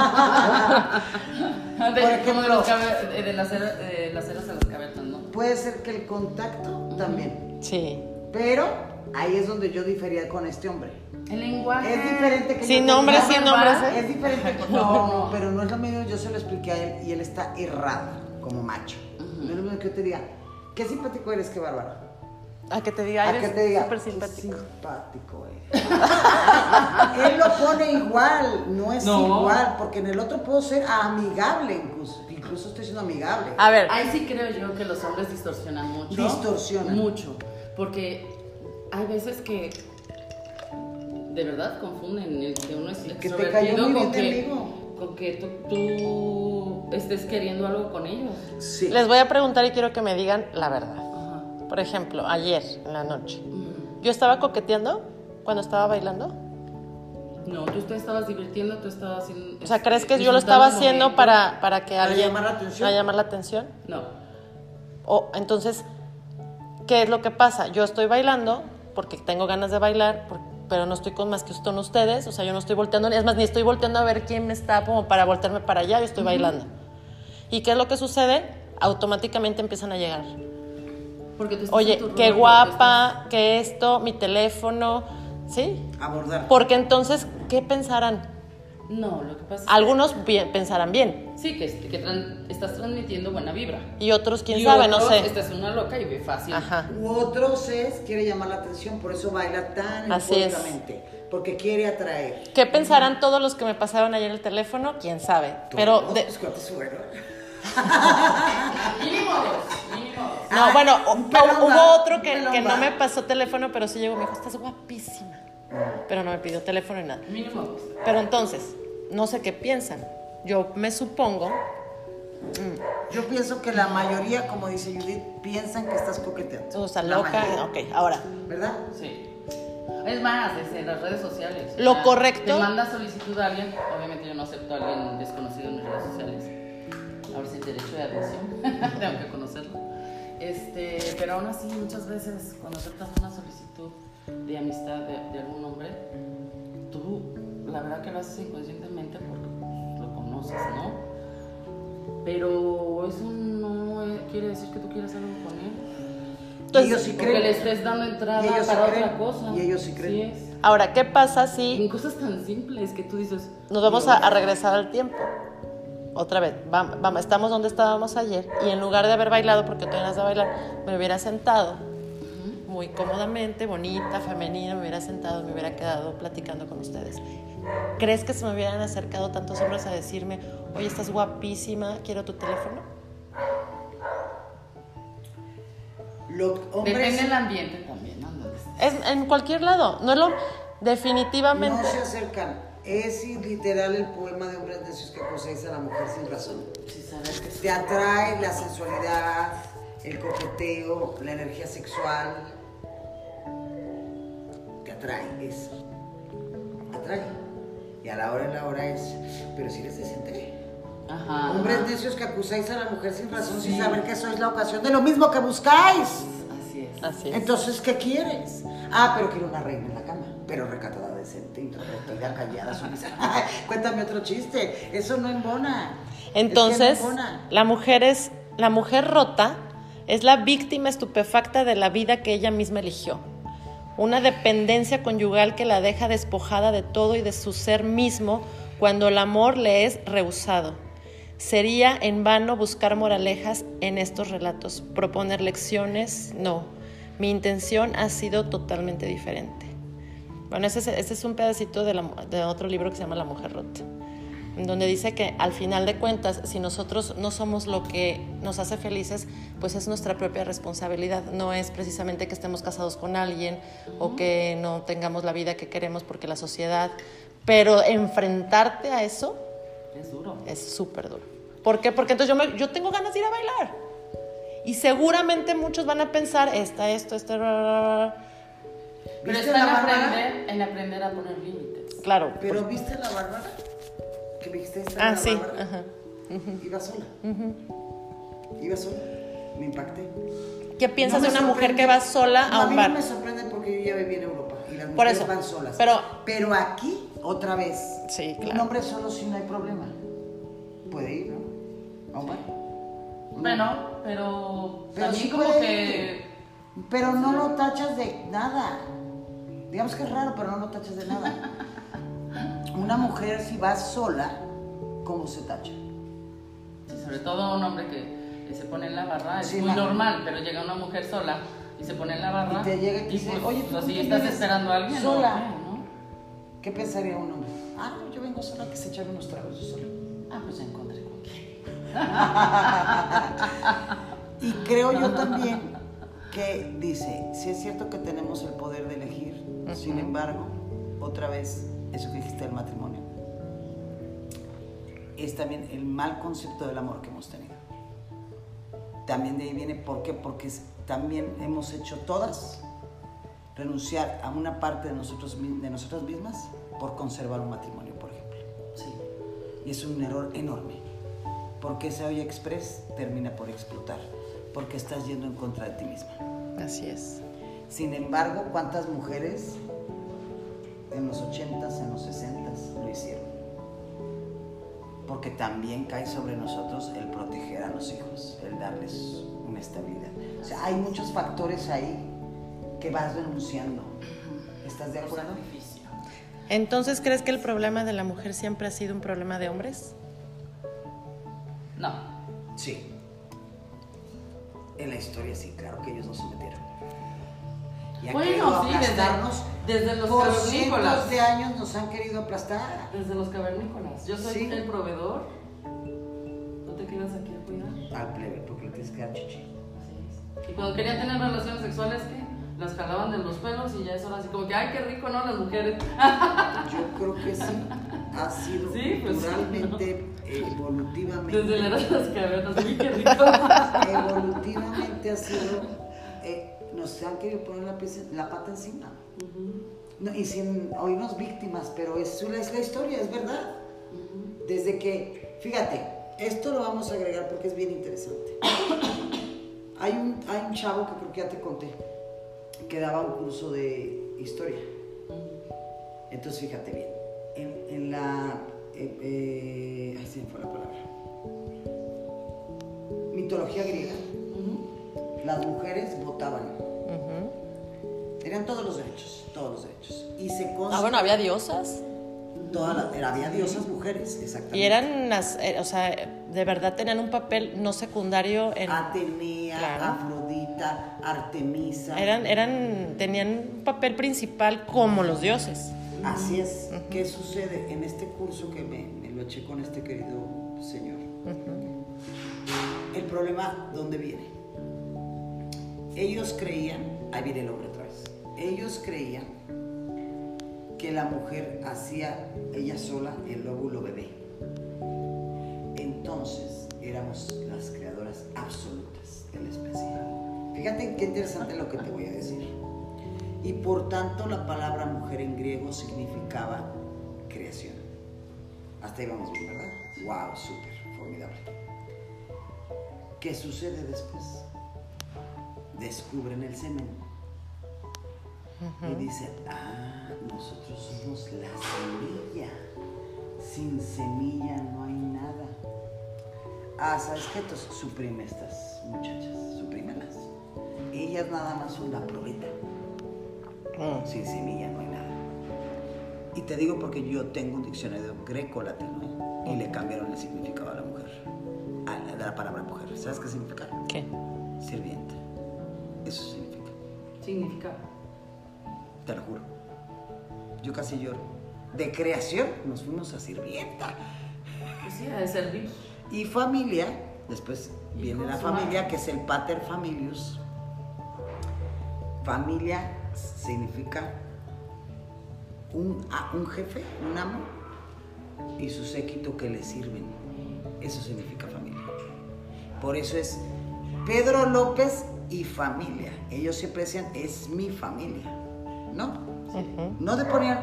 Por como de, los cabe- de, de las ceras, de las ceras a las cavernas, ¿no? Puede ser que el contacto también. Sí. Pero ahí es donde yo difería con este hombre. El lenguaje. Es diferente que Sin nombres, sin nombres, ¿eh? Es diferente. No, pero no es lo mismo. Yo se lo expliqué a él y él está errado como macho. No es lo mismo que yo te diga, qué simpático eres, qué bárbaro. A que te diga, A que eres te diga, súper "Qué simpático. simpático eres". él lo pone igual, no es No. igual, porque en el otro puedo ser amigable incluso. Incluso estoy siendo amigable. A ver, Ahí sí creo yo que los hombres distorsionan mucho. Distorsionan. Mucho. Porque hay veces que de verdad confunden el que uno es que te cayó muy con bien que, con que tú, tú estés queriendo algo con ellos. Sí. les voy a preguntar y quiero que me digan la verdad. Por ejemplo, ayer en la noche, yo estaba coqueteando cuando estaba bailando. No, tú te estabas divirtiendo, tú estabas haciendo. O sea, ¿crees que yo lo estaba haciendo para, para que Para alguien... llamar la atención. para llamar la atención? No. O entonces, ¿qué es lo que pasa? Yo estoy bailando porque tengo ganas de bailar, pero no estoy con más que con ustedes. O sea, yo no estoy volteando, es más, ni estoy volteando a ver quién me está como para voltearme para allá, yo estoy bailando. ¿Y qué es lo que sucede? Automáticamente empiezan a llegar. Porque tú estás Oye, en tu qué guapa, que esto, mi teléfono, ¿sí? Abordar. Porque entonces, ¿qué pensarán? No, lo que pasa es Algunos bien- pensarán bien que, sí, que, que tran- estás transmitiendo buena vibra. y otros, quién Y sabe, no otros, sé. Esta es una loca y ve fácil. Ajá. U otros es, quiere llamar la atención, por eso baila tan Así es. porque quiere atraer. ¿Qué pensarán todos los que me pasaron ayer el teléfono? ¿Quién sabe? Pero, de- pues. Mínimo dos, mínimo dos. no, Ay, bueno, hubo otro que, no me pasó teléfono, pero sí llegó, me dijo, estás guapísima. Pero no me pidió teléfono ni nada. Mínimo dos. Pero entonces, no sé qué piensan. Yo me supongo, Yo pienso que la mayoría, como dice Judith, piensan que estás coqueteando. o sea, La loca, mayoría, ok, ahora, ¿Verdad? Sí. Es más, desde las redes sociales. Lo O sea, correcto- Te manda solicitud a alguien. Obviamente yo no acepto a alguien desconocido en mis redes sociales. Ahora sí, derecho de admisión. Tengo que conocerlo. Este, pero aún así, muchas veces cuando aceptas una solicitud de amistad de, de algún hombre, tú, la verdad que lo haces inconscientemente porque pues, lo conoces, ¿no? Pero eso no quiere decir que tú quieras algo con él. Entonces, ellos sí creen. le estés dando entrada sí para otra cosa. Y ellos sí creen. es. ahora, ¿qué pasa si En cosas tan simples que tú dices. nos vamos a, a regresar al tiempo? Otra vez, vamos, vamos, estamos donde estábamos ayer y en lugar de haber bailado, porque tú eras de bailar, me hubiera sentado muy cómodamente, bonita, femenina, me hubiera sentado, me hubiera quedado platicando con ustedes. ¿Crees que se me hubieran acercado tantos hombres a decirme, oye, estás guapísima, quiero tu teléfono? Los hombres Depende del ambiente también, ¿no? Es en cualquier lado, no es lo definitivamente. no se acercan. Es literal el poema de hombres necios que acusáis a la mujer sin razón. Te atrae la sensualidad, el coqueteo, la energía sexual. Te atrae eso. Atrae. Y a la hora de la hora es. Pero si eres decente. Ajá. Hombres necios que acusáis a la mujer sin razón, sin saber que sois la ocasión de lo mismo que buscáis. Así es. Así es. Entonces, ¿qué quieres? Ah, pero quiero una reina en la cama. Pero recatada, decente, introvertida, callada, sumisa. Cuéntame otro chiste. Eso no embona. Es que Entonces, no embona. la mujer es la mujer rota es la víctima estupefacta de la vida que ella misma eligió. Una dependencia conyugal que la deja despojada de todo y de su ser mismo cuando el amor le es rehusado. Sería en vano buscar moralejas en estos relatos, proponer lecciones, no. Mi intención ha sido totalmente diferente. Bueno, ese es, ese es un pedacito de, la- de otro libro que se llama La Mujer Rota, en donde dice que al final de cuentas, si nosotros no somos lo que nos hace felices, pues es nuestra propia responsabilidad. No es precisamente que estemos casados con alguien o que no tengamos la vida que queremos porque la sociedad, pero enfrentarte a eso Es duro. es súper duro. ¿Por qué? Porque entonces yo, me- yo tengo ganas de ir a bailar. Y seguramente muchos van a pensar, esta, esto, esto, bla, bla, bla". Pero ¿Viste está en la Bárbara? aprender, en aprender a poner límites. Claro. Pero ¿viste la Bárbara? Que me dijiste esta Ah, la sí. Bárbara. ajá. Iba sola. Iba sola. Me impacté. ¿Qué piensas No de una mujer que va sola No, a mí un no bar? me sorprende porque yo ya viví en Europa y las Por mujeres eso, van solas. pero- Pero aquí, otra vez, Sí, un claro. hombre solo si no hay problema. Puede ir, ¿no? A un bar. Bueno, pero, Pero también sí como que ir. Pero no lo tachas de nada. Digamos que es raro, pero no lo tachas de nada. Una mujer si va sola, ¿cómo se tacha? Sí, sobre todo un hombre que, se pone en la barra es Sí, muy ma- normal, pero llega una mujer sola y se pone en la barra Y te llega y te dice, pues, "Oye, ¿tú estás esperando a alguien sola?" ¿no? ¿Qué pensaría un hombre? Ah, no, yo vengo sola que se echar unos tragos yo sola. Ah, pues ya encontré con quién. Y creo yo también que dice, si es cierto que tenemos el poder de elegir, sin embargo, otra vez, eso que dijiste del matrimonio, es también el mal concepto del amor que hemos tenido. También de ahí viene, ¿por qué? Porque también hemos hecho todas renunciar a una parte de, nosotros, de nosotras mismas por conservar un matrimonio, por ejemplo. Sí. Y es un error enorme. Porque ese hoy express termina por explotar. Porque estás yendo en contra de ti misma. Así es. Sin embargo, ¿cuántas mujeres en los 80s, en los 60s lo hicieron? Porque también cae sobre nosotros el proteger a los hijos, el darles una estabilidad. O sea, hay muchos factores ahí que vas renunciando. ¿Estás de acuerdo? Entonces, ¿crees que el problema de la mujer siempre ha sido un problema de hombres? No. Sí. En la historia sí, claro que ellos no se metieron. Y han Bueno, sí, desde- aplastarnos. desde los Por cavernícolas. de años nos han querido aplastar. Desde los cavernícolas. Yo soy Sí. el proveedor. Tú te quedas aquí a cuidar. Al plebe, porque le tienes que dar chichi. Así es. Y cuando querían tener relaciones sexuales, ¿qué? Las jalaban de los pelos y ya eso era así como que, ay, qué rico, ¿no? Las mujeres. Yo creo que sí. Ha sido Sí, pues sí, evolutivamente. Desde la era de las cavernas, qué rico. evolutivamente ha sido. eh, nos han querido poner la, pata encima. No, y sin oírnos víctimas, pero es, es la historia, es verdad. Desde que, fíjate, esto lo vamos a agregar porque es bien interesante. Hay un, hay un chavo que creo que ya te conté, que daba un curso de historia. Entonces, fíjate bien, en, en la... eh, eh, ay, se me fue la palabra. Mitología griega, las mujeres votaban. Tenían todos los derechos, todos los derechos. Y se consta... Ah, bueno, había diosas. todas las- había diosas mujeres, exactamente. Y eran, las, eh, o sea, de verdad tenían un papel no secundario en... Atenea, Claro. Afrodita, Artemisa. Eran, eran, tenían un papel principal como los dioses. Así es. ¿Qué sucede en este curso que me, me lo eché con este querido señor? El problema, ¿dónde viene? Ellos creían, ahí viene el hombre ellos creían que la mujer hacía ella sola el óvulo bebé. Entonces éramos las creadoras absolutas de la. Fíjate qué interesante lo que te voy a decir. Y por tanto la palabra mujer en griego significaba creación. Hasta ahí vamos bien, ¿verdad? Wow, súper, formidable. ¿Qué sucede después? Descubren el semen. Y dicen, ah, nosotros somos la semilla. Sin semilla no hay nada. Ah, ¿sabes qué? Entonces suprime estas muchachas, suprímelas. Ellas nada más son la probeta. Mm. Sin semilla no hay nada. Y te digo porque yo tengo un diccionario greco-latino ¿eh? y le cambiaron el significado a la mujer, a la, la palabra mujer. ¿Sabes qué significa? ¿Qué? Sirviente. Eso significa, Significa. Te lo juro. Yo casi lloro. De creación nos fuimos a sirvienta. Pues sí, de servir. Y familia, después viene la madre. familia, que es el pater familius. Familia significa un, a- un jefe, un amo, y su séquito que le sirven. Eso significa familia. Por eso es Pedro López y familia. Ellos siempre decían, es mi familia. ¿No? No te ponían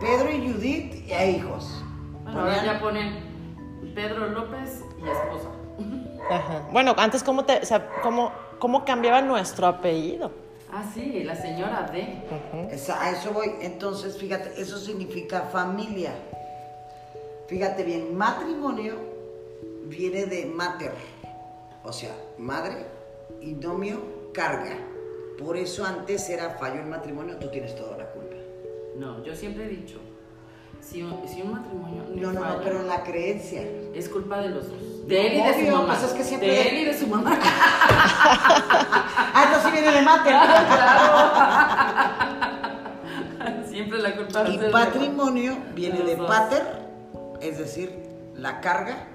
Pedro y Judith e hijos. Bueno, ahora Ponían- ya ponen Pedro López y esposa. Ajá. Bueno, antes, ¿cómo, te, o sea, cómo, cómo cambiaba nuestro apellido? Ah, sí, la señora D. Esa- a eso voy. Entonces, fíjate, eso significa familia. Fíjate bien, matrimonio viene de mater, o sea, madre, y domio, carga. Por eso antes era fallo el matrimonio, tú tienes toda la culpa. No, yo siempre he dicho, si un, si un matrimonio no, No, no, no, falla, pero en la creencia. es culpa de los dos. De él y de su mamá. pues es que siempre- De él y de su mamá. Ah, entonces sí viene de mater. siempre la culpa es Y del patrimonio viene de dos. pater, es decir, la carga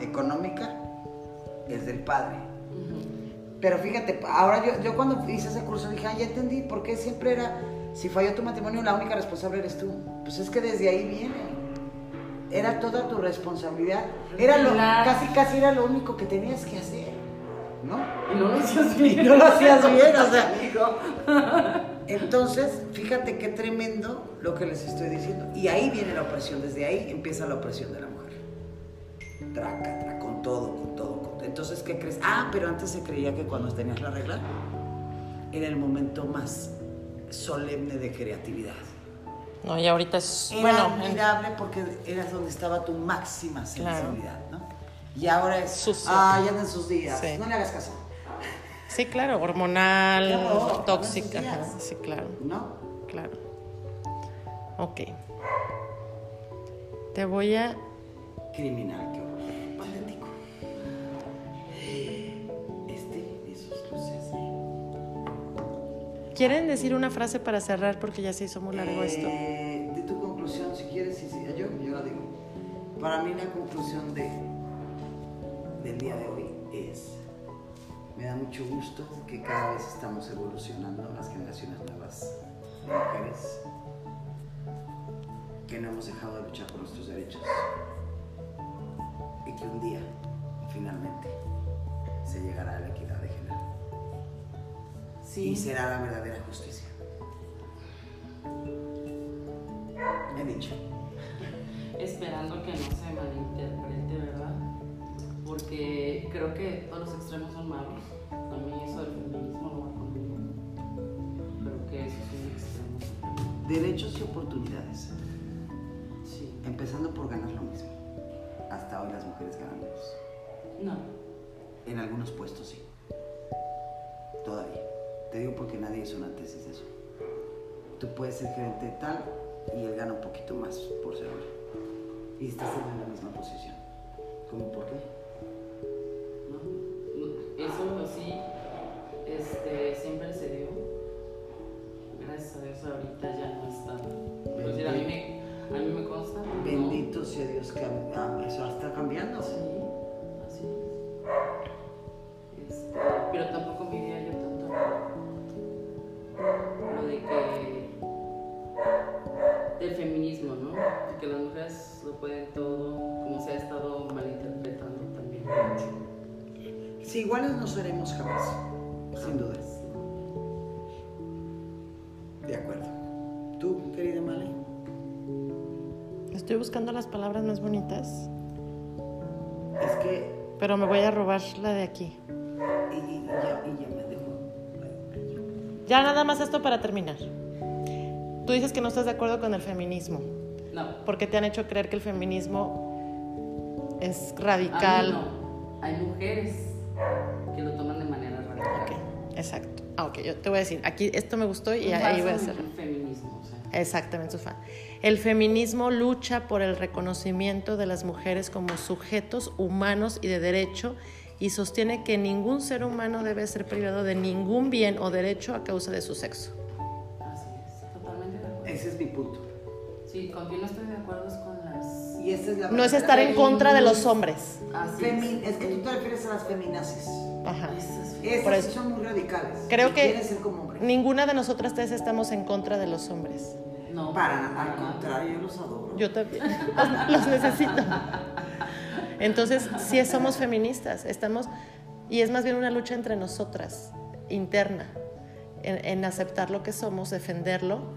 económica es del padre. Pero fíjate, ahora yo, yo cuando hice ese curso dije, ah, ya entendí, ¿por qué siempre era, si falló tu matrimonio, la única responsable eres tú? Pues es que desde ahí viene. Era toda tu responsabilidad. Era lo, casi, casi era lo único que tenías que hacer, ¿no? Y no lo hacías bien. Y no lo hacías bien, o sea. Amigo. Entonces, fíjate qué tremendo lo que les estoy diciendo. Y ahí viene la opresión, desde ahí empieza la opresión de la mujer. Traca, traca, con todo, con todo, con todo. Entonces, ¿qué crees? Ah, pero antes se creía que cuando tenías la regla era el momento más solemne de creatividad. No, y ahorita es. Era bueno, en- admirable porque eras donde estaba tu máxima Claro. sensibilidad, ¿no? Y ahora es, Sucio. ah, ya en sus días, Sí. no le hagas caso, sí, claro, hormonal, tóxica. sí, claro, ¿no? claro. Ok. Te voy a... Criminal, ¿Quieren decir una frase para cerrar porque ya se hizo muy largo esto? Eh, de tu conclusión, si quieres, sí, sí, yo, yo la digo. Para mí la conclusión de, del día de hoy es, me da mucho gusto que cada vez estamos evolucionando las generaciones nuevas de mujeres, que no hemos dejado de luchar por nuestros derechos y que un día, finalmente, se llegará a la equidad Sí. y será la verdadera justicia. He dicho. Esperando que no se malinterprete, ¿verdad? Porque creo que todos los extremos son malos. A mí eso del feminismo no va conmigo. Creo que eso es un extremo. Derechos y oportunidades, Sí. empezando por ganar lo mismo. Hasta hoy las mujeres ganan menos. No. En algunos puestos sí. Todavía. Te digo porque nadie hizo una tesis de eso. Tú puedes ser gerente de tal y él gana un poquito más por ser hombre. Y estás en la misma posición. ¿Cómo por qué? ¿no? No, Eso sí, este, siempre se dio. Gracias a Dios ahorita ya no está. Pues, a, mí me, a mí me consta. ¿no? Bendito sea Dios que ah, eso está cambiando. Sí, lo pueden todo, como se ha estado malinterpretando también. Si iguales no seremos jamás, sin duda. De acuerdo. ¿Tú, querida Male? Estoy buscando las palabras más bonitas, Es que pero me voy a robar la de aquí. y, y ya, y ya me dejó. Ya nada más esto para terminar. Tú dices que no estás de acuerdo con el feminismo, No. porque te han hecho creer que el feminismo es A mí radical. no. Hay mujeres que lo toman de manera radical. Ok, exacto. Ah, ok, yo te voy a decir, aquí esto me gustó y ahí voy a falso cerrar. feminismo, o sea. Exactamente, su fan. El feminismo lucha por el reconocimiento de las mujeres como sujetos humanos y de derecho y sostiene que ningún ser humano debe ser privado de ningún bien o derecho a causa de su sexo. Así es, totalmente de acuerdo. Ese es mi punto. Sí, con quien no estoy de acuerdo es con las. Y esta es la No es estar en contra de los hombres. Así Femi- es que tú te refieres a las feminazis. Ajá. es. Esas- Esas Por sí eso. son muy radicales. Creo y que ser como. Ninguna de nosotras tres estamos en contra de los hombres. No, Para, al contrario, yo los adoro. Yo también. Los, los necesito. Entonces, sí somos feministas. Estamos. Y es más bien una lucha entre nosotras, interna, en, en aceptar lo que somos, defenderlo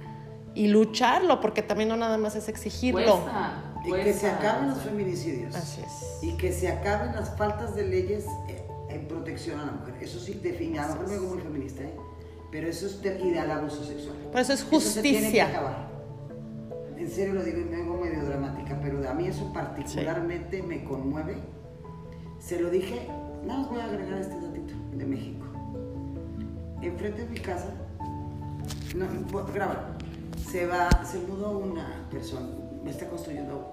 y lucharlo, porque también no nada más es exigirlo. Cuesta, y que se acaben los feminicidios. Así es. Y que se acaben las faltas de leyes eh, en protección a la mujer. Eso sí define. A lo mejor me hago muy feminista, ¿eh? Pero eso es de- y del abuso sexual. Por eso es Eso se tiene que justicia. acabar. En serio lo digo y me hago medio dramática, pero a mí eso particularmente me conmueve. Se lo dije, nada más voy a agregar este datito de México. Enfrente de mi casa, no, graba, se va, se mudó una persona, me está construyendo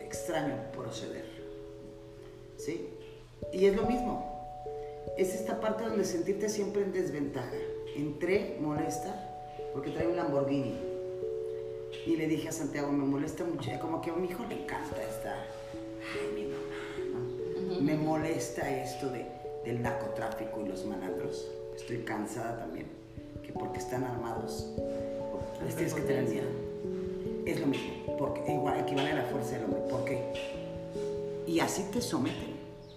extraño proceder. ¿Sí? Y es lo mismo. Es esta parte donde sentirte siempre en desventaja. Entré molesta porque trae un Lamborghini. Y le dije a Santiago, me molesta mucho, como que a mi hijo le encanta esta, ay, mi mamá, ¿no? Me molesta esto de, del narcotráfico y los malandros. Estoy cansada también, que porque están armados, les tienes que tener miedo. Es lo mismo, porque igual equivale a la fuerza del hombre. ¿Por qué? Y así te someten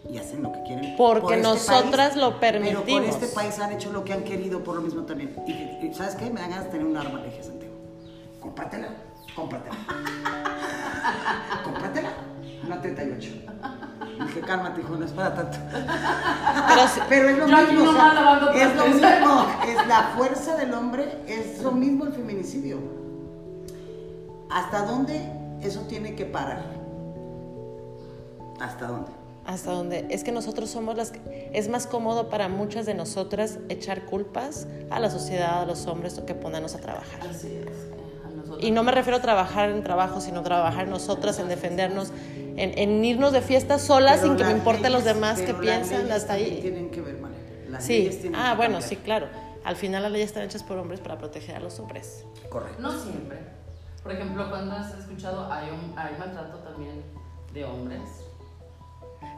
y hacen lo que quieren. Porque Por este nosotras país, lo Pero por permitimos. este país han hecho lo que han querido por lo mismo también. Y, y ¿sabes qué? Me dan ganas de tener un arma, le dije a Santiago. Cómpratela, cómpratela. cómpratela. Una 38. Y dije, cálmate, hijo, no es para tanto. Pero es lo Yo aquí mismo. o sea, es lo mismo. La fuerza del hombre, es lo mismo el feminicidio. ¿Hasta dónde eso tiene que parar? ¿Hasta dónde? hasta donde es que nosotros somos las que es más cómodo para muchas de nosotras echar culpas a la sociedad, a los hombres que ponernos a trabajar. Así es. A nosotros nosotros. Y no me refiero a trabajar en trabajo, sino trabajar nosotras, en defendernos, en, en irnos de fiesta solas Pero sin que me las importe los leyes- demás que las piensan leyes hasta ahí. Tienen que ver. Las Sí, leyes ah, bueno, cambiar. sí, claro. Al final las leyes están hechas por hombres para proteger a los hombres. Correcto. No siempre. Por ejemplo, cuando has escuchado, hay, un, hay maltrato también de hombres.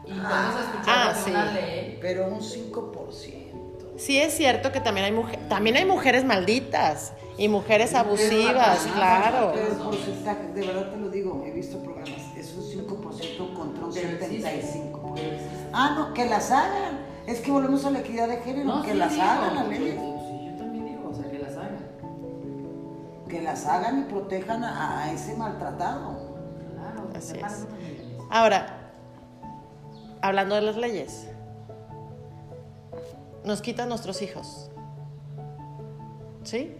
Y cuando has escuchado Ah, sí. una ley, Pero un 5%. Sí es cierto que también hay mujeres, también hay mujeres malditas y mujeres abusivas, Pero- claro. Pero el porcentaje, de verdad te lo digo, he visto programas, es un 5% contra un Pero existe. 75%. Pero existe. Ah, no, que las hagan. Es que volvemos a la equidad de género, no, que sí las digo, hagan leyes. Que las hagan y protejan a, a ese maltratado. Claro, Así es. Ahora, hablando de las leyes, nos quitan nuestros hijos. ¿Sí?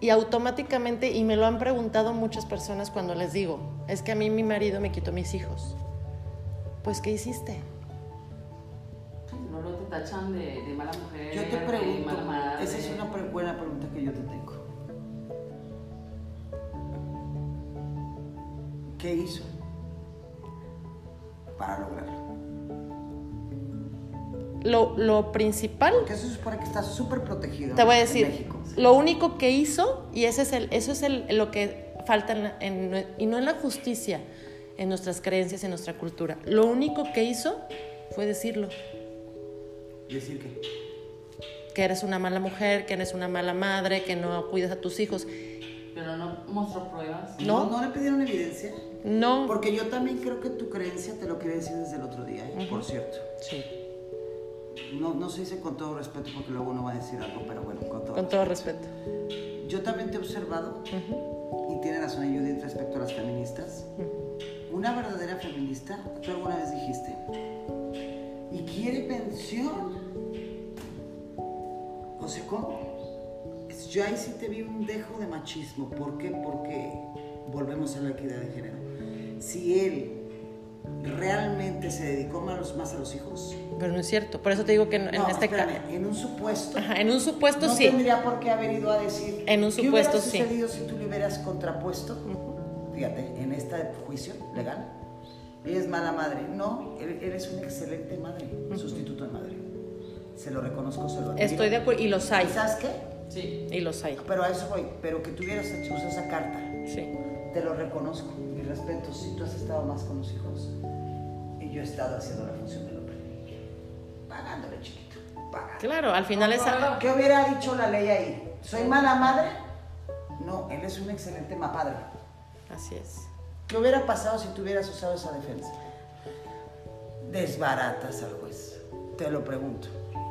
Y automáticamente, y me lo han preguntado muchas personas cuando les digo, es que a mí mi marido me quitó mis hijos. Pues, ¿qué hiciste? Sí, Luego te tachan de, de mala mujer, Yo te de pregunto, mala madre. esa es una pre- buena pregunta que yo te tengo. ¿Qué hizo para lograrlo? Lo, lo principal Porque eso se supone que está súper protegido Te voy a en decir, México. lo único que hizo, y ese es el, eso es el, lo que falta, en la- en nue- y no en la justicia, en nuestras creencias, en nuestra cultura. Lo único que hizo fue decirlo, Decir que que eres una mala mujer, que eres una mala madre, que no cuidas a tus hijos. Pero no mostró pruebas. No. no, no le pidieron evidencia. No. Porque yo también creo que tu creencia te lo quería decir desde el otro día, por cierto. Sí, No, no se dice con todo respeto porque luego uno va a decir algo, pero bueno, con todo con todo respeto. Yo también te he observado, y tiene razón Judith respecto a las feministas. Una verdadera feminista, tú alguna vez dijiste, y quiere pensión. O sea, ¿cómo? Yo ahí sí te vi un dejo de machismo. ¿Por qué? Porque volvemos a la equidad de género. Si él realmente se dedicó más, más a los hijos, Pero no es cierto. Por eso te digo que en, en no, este espérame, caso. en un supuesto, En un supuesto no sí. tendría por qué haber ido a decir. En un ¿qué supuesto, hubiera sí. sucedido si tú le hubieras contrapuesto? Fíjate, en este juicio legal, ella es mala madre. No, er- eres una excelente madre, sustituto de madre. Se lo reconozco, se lo admiro. Estoy de acuerdo. Y los hay. ¿Y ¿Sabes qué? Sí. Y los hay. Pero a eso voy. Pero que tú hubieras hecho esa carta, Sí. Te lo reconozco. Mi respeto, si tú has estado más con los hijos y yo he estado haciendo la función del hombre. Pagándole, chiquito. Pagando. Claro, al final es. a- ¿Qué hubiera dicho la ley ahí? ¿Soy mala madre? No, él es un excelente padre. Así es. ¿Qué hubiera pasado si tú hubieras usado esa defensa? Desbaratas al juez. Te lo pregunto.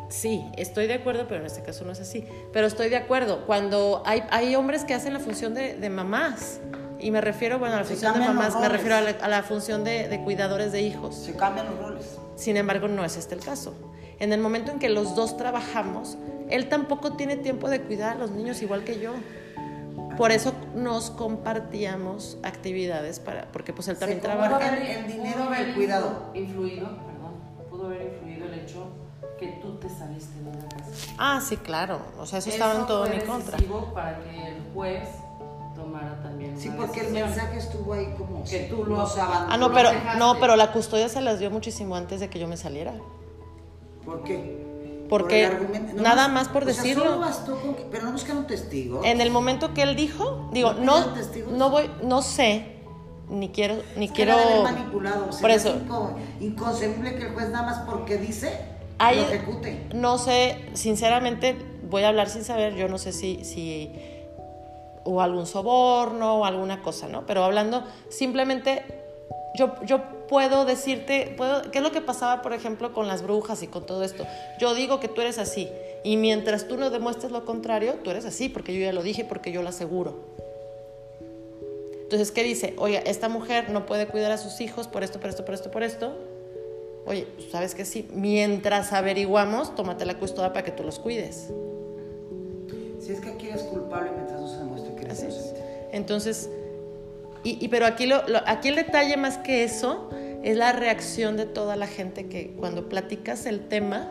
Sí, estoy de acuerdo, pero en este caso no es así. Pero estoy de acuerdo. Cuando hay, hay hombres que hacen la función de, de mamás, y me refiero, bueno, a la función de mamás, me refiero a la, a la función de, de cuidadores de hijos. Se cambian los roles. Sin embargo, no es este el caso. En el momento en que los dos trabajamos, él tampoco tiene tiempo de cuidar a los niños igual que yo. Por eso nos compartíamos actividades para, porque pues él también Se trabaja. comparten el dinero pudo del cuidado. Influido, perdón, pudo haber influido el hecho que tú te saliste de la casa. Ah, sí, claro. O sea, eso, estaba en todo fue mi contra. para que el juez tomara también Sí, una porque el mensaje estuvo ahí como Que tú lo- nos abandonó. Ah, no, pero no, pero la custodia se las dio muchísimo antes de que yo me saliera. ¿Por qué? Porque Por no nada más por o sea, decirlo. solo bastó con que- pero no buscaron testigos. En el momento que él dijo, digo, ¿No no, voy, no sé, ni quiero, ni Es que quiero. haber manipulado. o sea, Por es eso, inco- inconcebible que el juez nada más porque dice Hay- lo ejecute. no sé, sinceramente, voy a hablar sin saber, yo no sé si, si hubo algún soborno o alguna cosa, ¿no? Pero hablando, simplemente, yo, yo puedo decirte, puedo, ¿qué es lo que pasaba, por ejemplo, con las brujas y con todo esto? Yo digo que tú eres así, y mientras tú no demuestres lo contrario, tú eres así, porque yo ya lo dije, porque yo lo aseguro. Entonces, ¿qué dice? Oye, esta mujer no puede cuidar a sus hijos por esto, por esto, por esto, por esto. Oye, pues, ¿sabes que sí? Mientras averiguamos, tómate la custodia para que tú los cuides. Si es que aquí eres culpable mientras no Entonces, y, y- pero aquí, lo, lo- aquí el detalle más que eso es la reacción de toda la gente que cuando platicas el tema,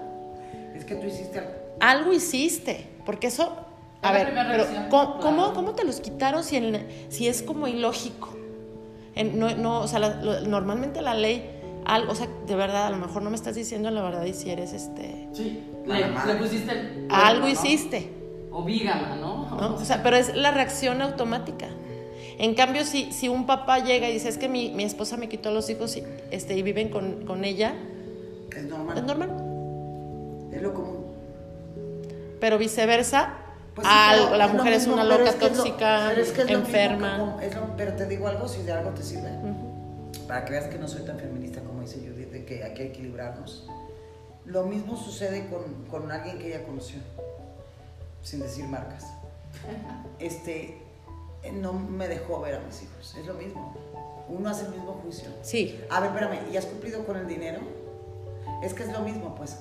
Es que tú hiciste algo. algo hiciste, porque eso A ver, pero ¿cómo, claro. cómo- cómo te los quitaron si, es como ilógico? En- no, no, o sea, la- lo- normalmente la ley, algo, o sea, de verdad, a lo mejor no me estás diciendo la verdad y si eres este. Sí, le, pusiste el. Algo ¿no? hiciste, O vígama, ¿no? ¿No? O sea, pero es la reacción automática. En cambio, si, si un papá llega y dice, es que mi, mi esposa me quitó a los hijos y, este, y viven con, con ella, Es normal. es normal. Es lo común. Pero viceversa, Pues sí, al- pero la es lo mujer es mismo, una pero loca es que es lo- tóxica, pero es que es lo enferma. es lo- pero te digo algo, si de algo te sirve. Ujú. Para que veas que no soy tan feminista como dice Judith, de que hay que equilibrarnos. Lo mismo sucede con, con alguien que ella conoció, sin decir marcas. Este, no me dejó ver a mis hijos. Es lo mismo. Uno hace el mismo juicio. Sí, A ver, espérame, ¿y has cumplido con el dinero? Es que es lo mismo, pues.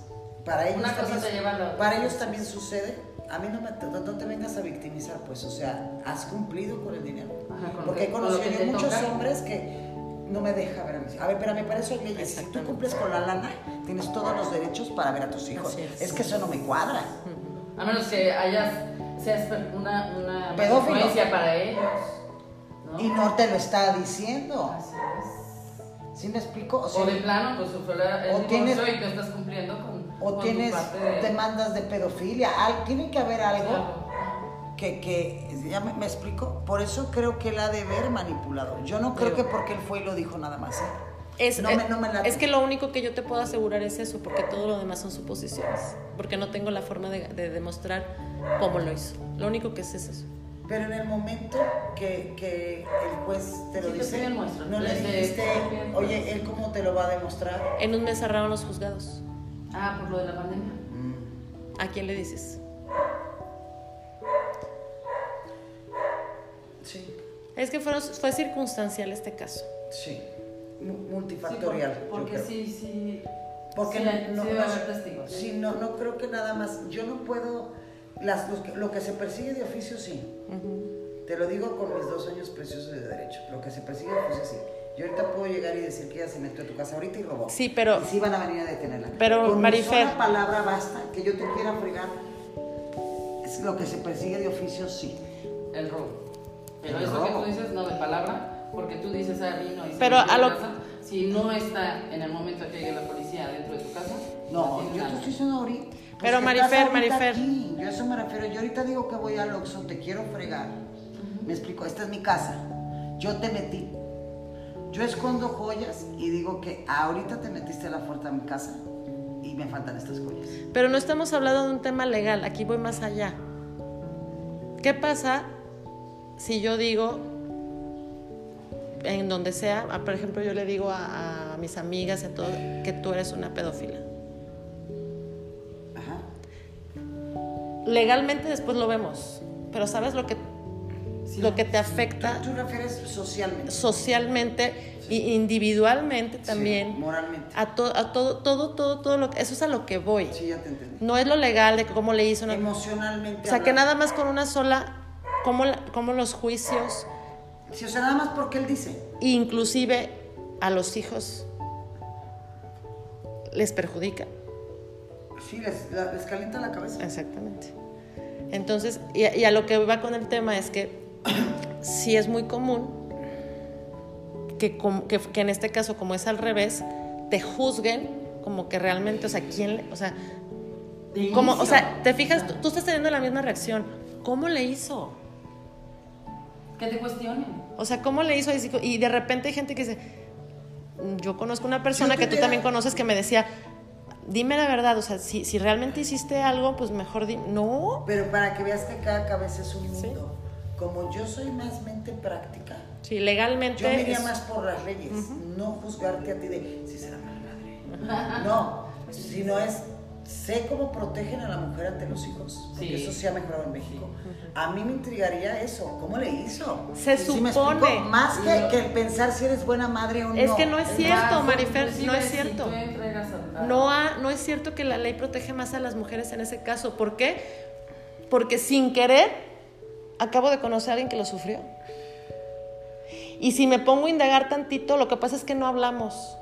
Para ellos, Una cosa también, te lleva a para ellos también sucede. A mí no, me, no, no te vengas a victimizar, pues. O sea, has cumplido con el dinero. Ajá, con Porque he conocido yo muchos toca. hombres que no me deja ver a mis hijos. A ver, espérame, para eso hay leyes. Si tú cumples con la lana, tienes todos los derechos para ver a tus hijos. Es. Es que eso no me cuadra. A menos que hayas, seas una, una Pedófilo. influencia para ellos. ¿no? Y no te lo está diciendo. Así es. ¿Sí me explico? O sea, O de plano, pues la- el o tienes- y tú estás cumpliendo con, o con tienes tu parte de... demandas de pedofilia. Al- tiene que haber algo. Claro. que, que ya me, me explico, por eso creo que él ha de ver manipulado. Yo no creo que porque él fue y lo dijo nada más. ¿eh? Es, no, es- me, no me late. es que lo único que yo te puedo asegurar es eso, porque todo lo demás son suposiciones, porque no tengo la forma de, de demostrar cómo lo hizo. Lo único que sé es eso. Pero en el momento que, que el juez te lo Sí, te dice, muestras. no le dijiste, te oye, ¿él cómo te lo va a demostrar? En un mes cerraron los juzgados. Ah, por lo de la pandemia. Mm, ¿A quién le dices? sí, Es que fueron- fue circunstancial este caso. sí, mu- Sí, multifactorial. porque, porque sí, sí. Porque sí, no, sí no- haber testigos. ¿eh? sí, no, no creo que nada más. Yo no puedo. Las, los que- lo que se persigue de oficio, sí. Ujú. Te lo digo con mis dos años preciosos de derecho. Lo que se persigue de oficio, sí. Yo ahorita puedo llegar y decir que ella se metió a tu casa ahorita y robó. Sí, pero- Y sí van a venir a detenerla. Pero, con Marifer- sola palabra basta que yo te quiera fregar. Es lo que se persigue de oficio, sí. El robo. Pero El eso que robo. tú dices, no de palabra, porque tú dices, ah, vino y se Pero metió a lo- casa. Si no está en el momento que llegue la policía dentro de tu casa, No, yo te estoy diciendo ahorita. Pues Pero, Marifer, Marifer. aquí. Yo a eso me refiero. Yo ahorita digo que voy al Oxxo, te quiero fregar. Me explico, esta es mi casa. Yo te metí. Yo escondo joyas y digo que ahorita te metiste a la puerta de mi casa y me faltan estas joyas. Pero no estamos hablando de un tema legal, aquí voy más allá. ¿Qué pasa si yo digo, en donde sea, por ejemplo, yo le digo a, a mis amigas y a todo, que tú eres una pedófila? Legalmente después lo vemos, pero ¿sabes lo que, Sí. lo que te afecta Tú refieres socialmente. socialmente e individualmente también? Sí, moralmente. A, to- a todo, todo, todo, todo lo que, eso es a lo que voy. Sí, ya te entendí. No es lo legal de cómo le hizo. no- Emocionalmente. O sea, que nada más con una sola, como los juicios, Sí, o sea, nada más porque él dice. inclusive a los hijos, les perjudica. Sí, les, calienta la cabeza. Exactamente. Entonces, y, a- y a lo que va con el tema es que sí es muy común que, com- que, que en este caso, como es al revés, te juzguen como que realmente, o sea, ¿quién le, o sea, como, o sea, te fijas, tú, tú estás teniendo la misma reacción. ¿Cómo le hizo? Que te cuestionen. O sea, ¿cómo le hizo? Y de repente hay gente que dice, yo conozco una persona que tú también conoces que me decía, dime la verdad, o sea, si, si realmente hiciste algo, pues mejor di, no. Pero para que veas que cada cabeza es un Sí. mundo. Como yo soy más mente práctica, Sí, legalmente. yo me iría es- más por las leyes. No juzgarte a ti de si será mal madre. No, sino es sé cómo protegen a la mujer ante los hijos. Porque Sí. eso sí ha mejorado en México. A mí me intrigaría eso. ¿Cómo le hizo? Se supone. Más que, que pensar si eres buena madre o no. Es que no es cierto, más, Marifer, no es cierto. a- No, ha- no es cierto que la ley protege más a las mujeres en ese caso. ¿Por qué? Porque sin querer acabo de conocer a alguien que lo sufrió. Y si me pongo a indagar tantito, lo que pasa es que no hablamos.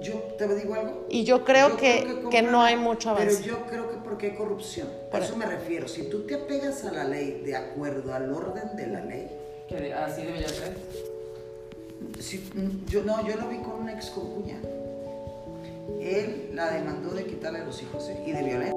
Yo te digo algo. Y yo creo Yo que, creo que no hay mucho avance. Pero yo creo que porque hay corrupción. Por- A eso me refiero. Si tú te apegas a la ley de acuerdo al orden de la ley, Que de- así debería ser. si, yo no, yo lo vi con una ex concuña. Él la demandó de quitarle los hijos ¿eh? y de violencia.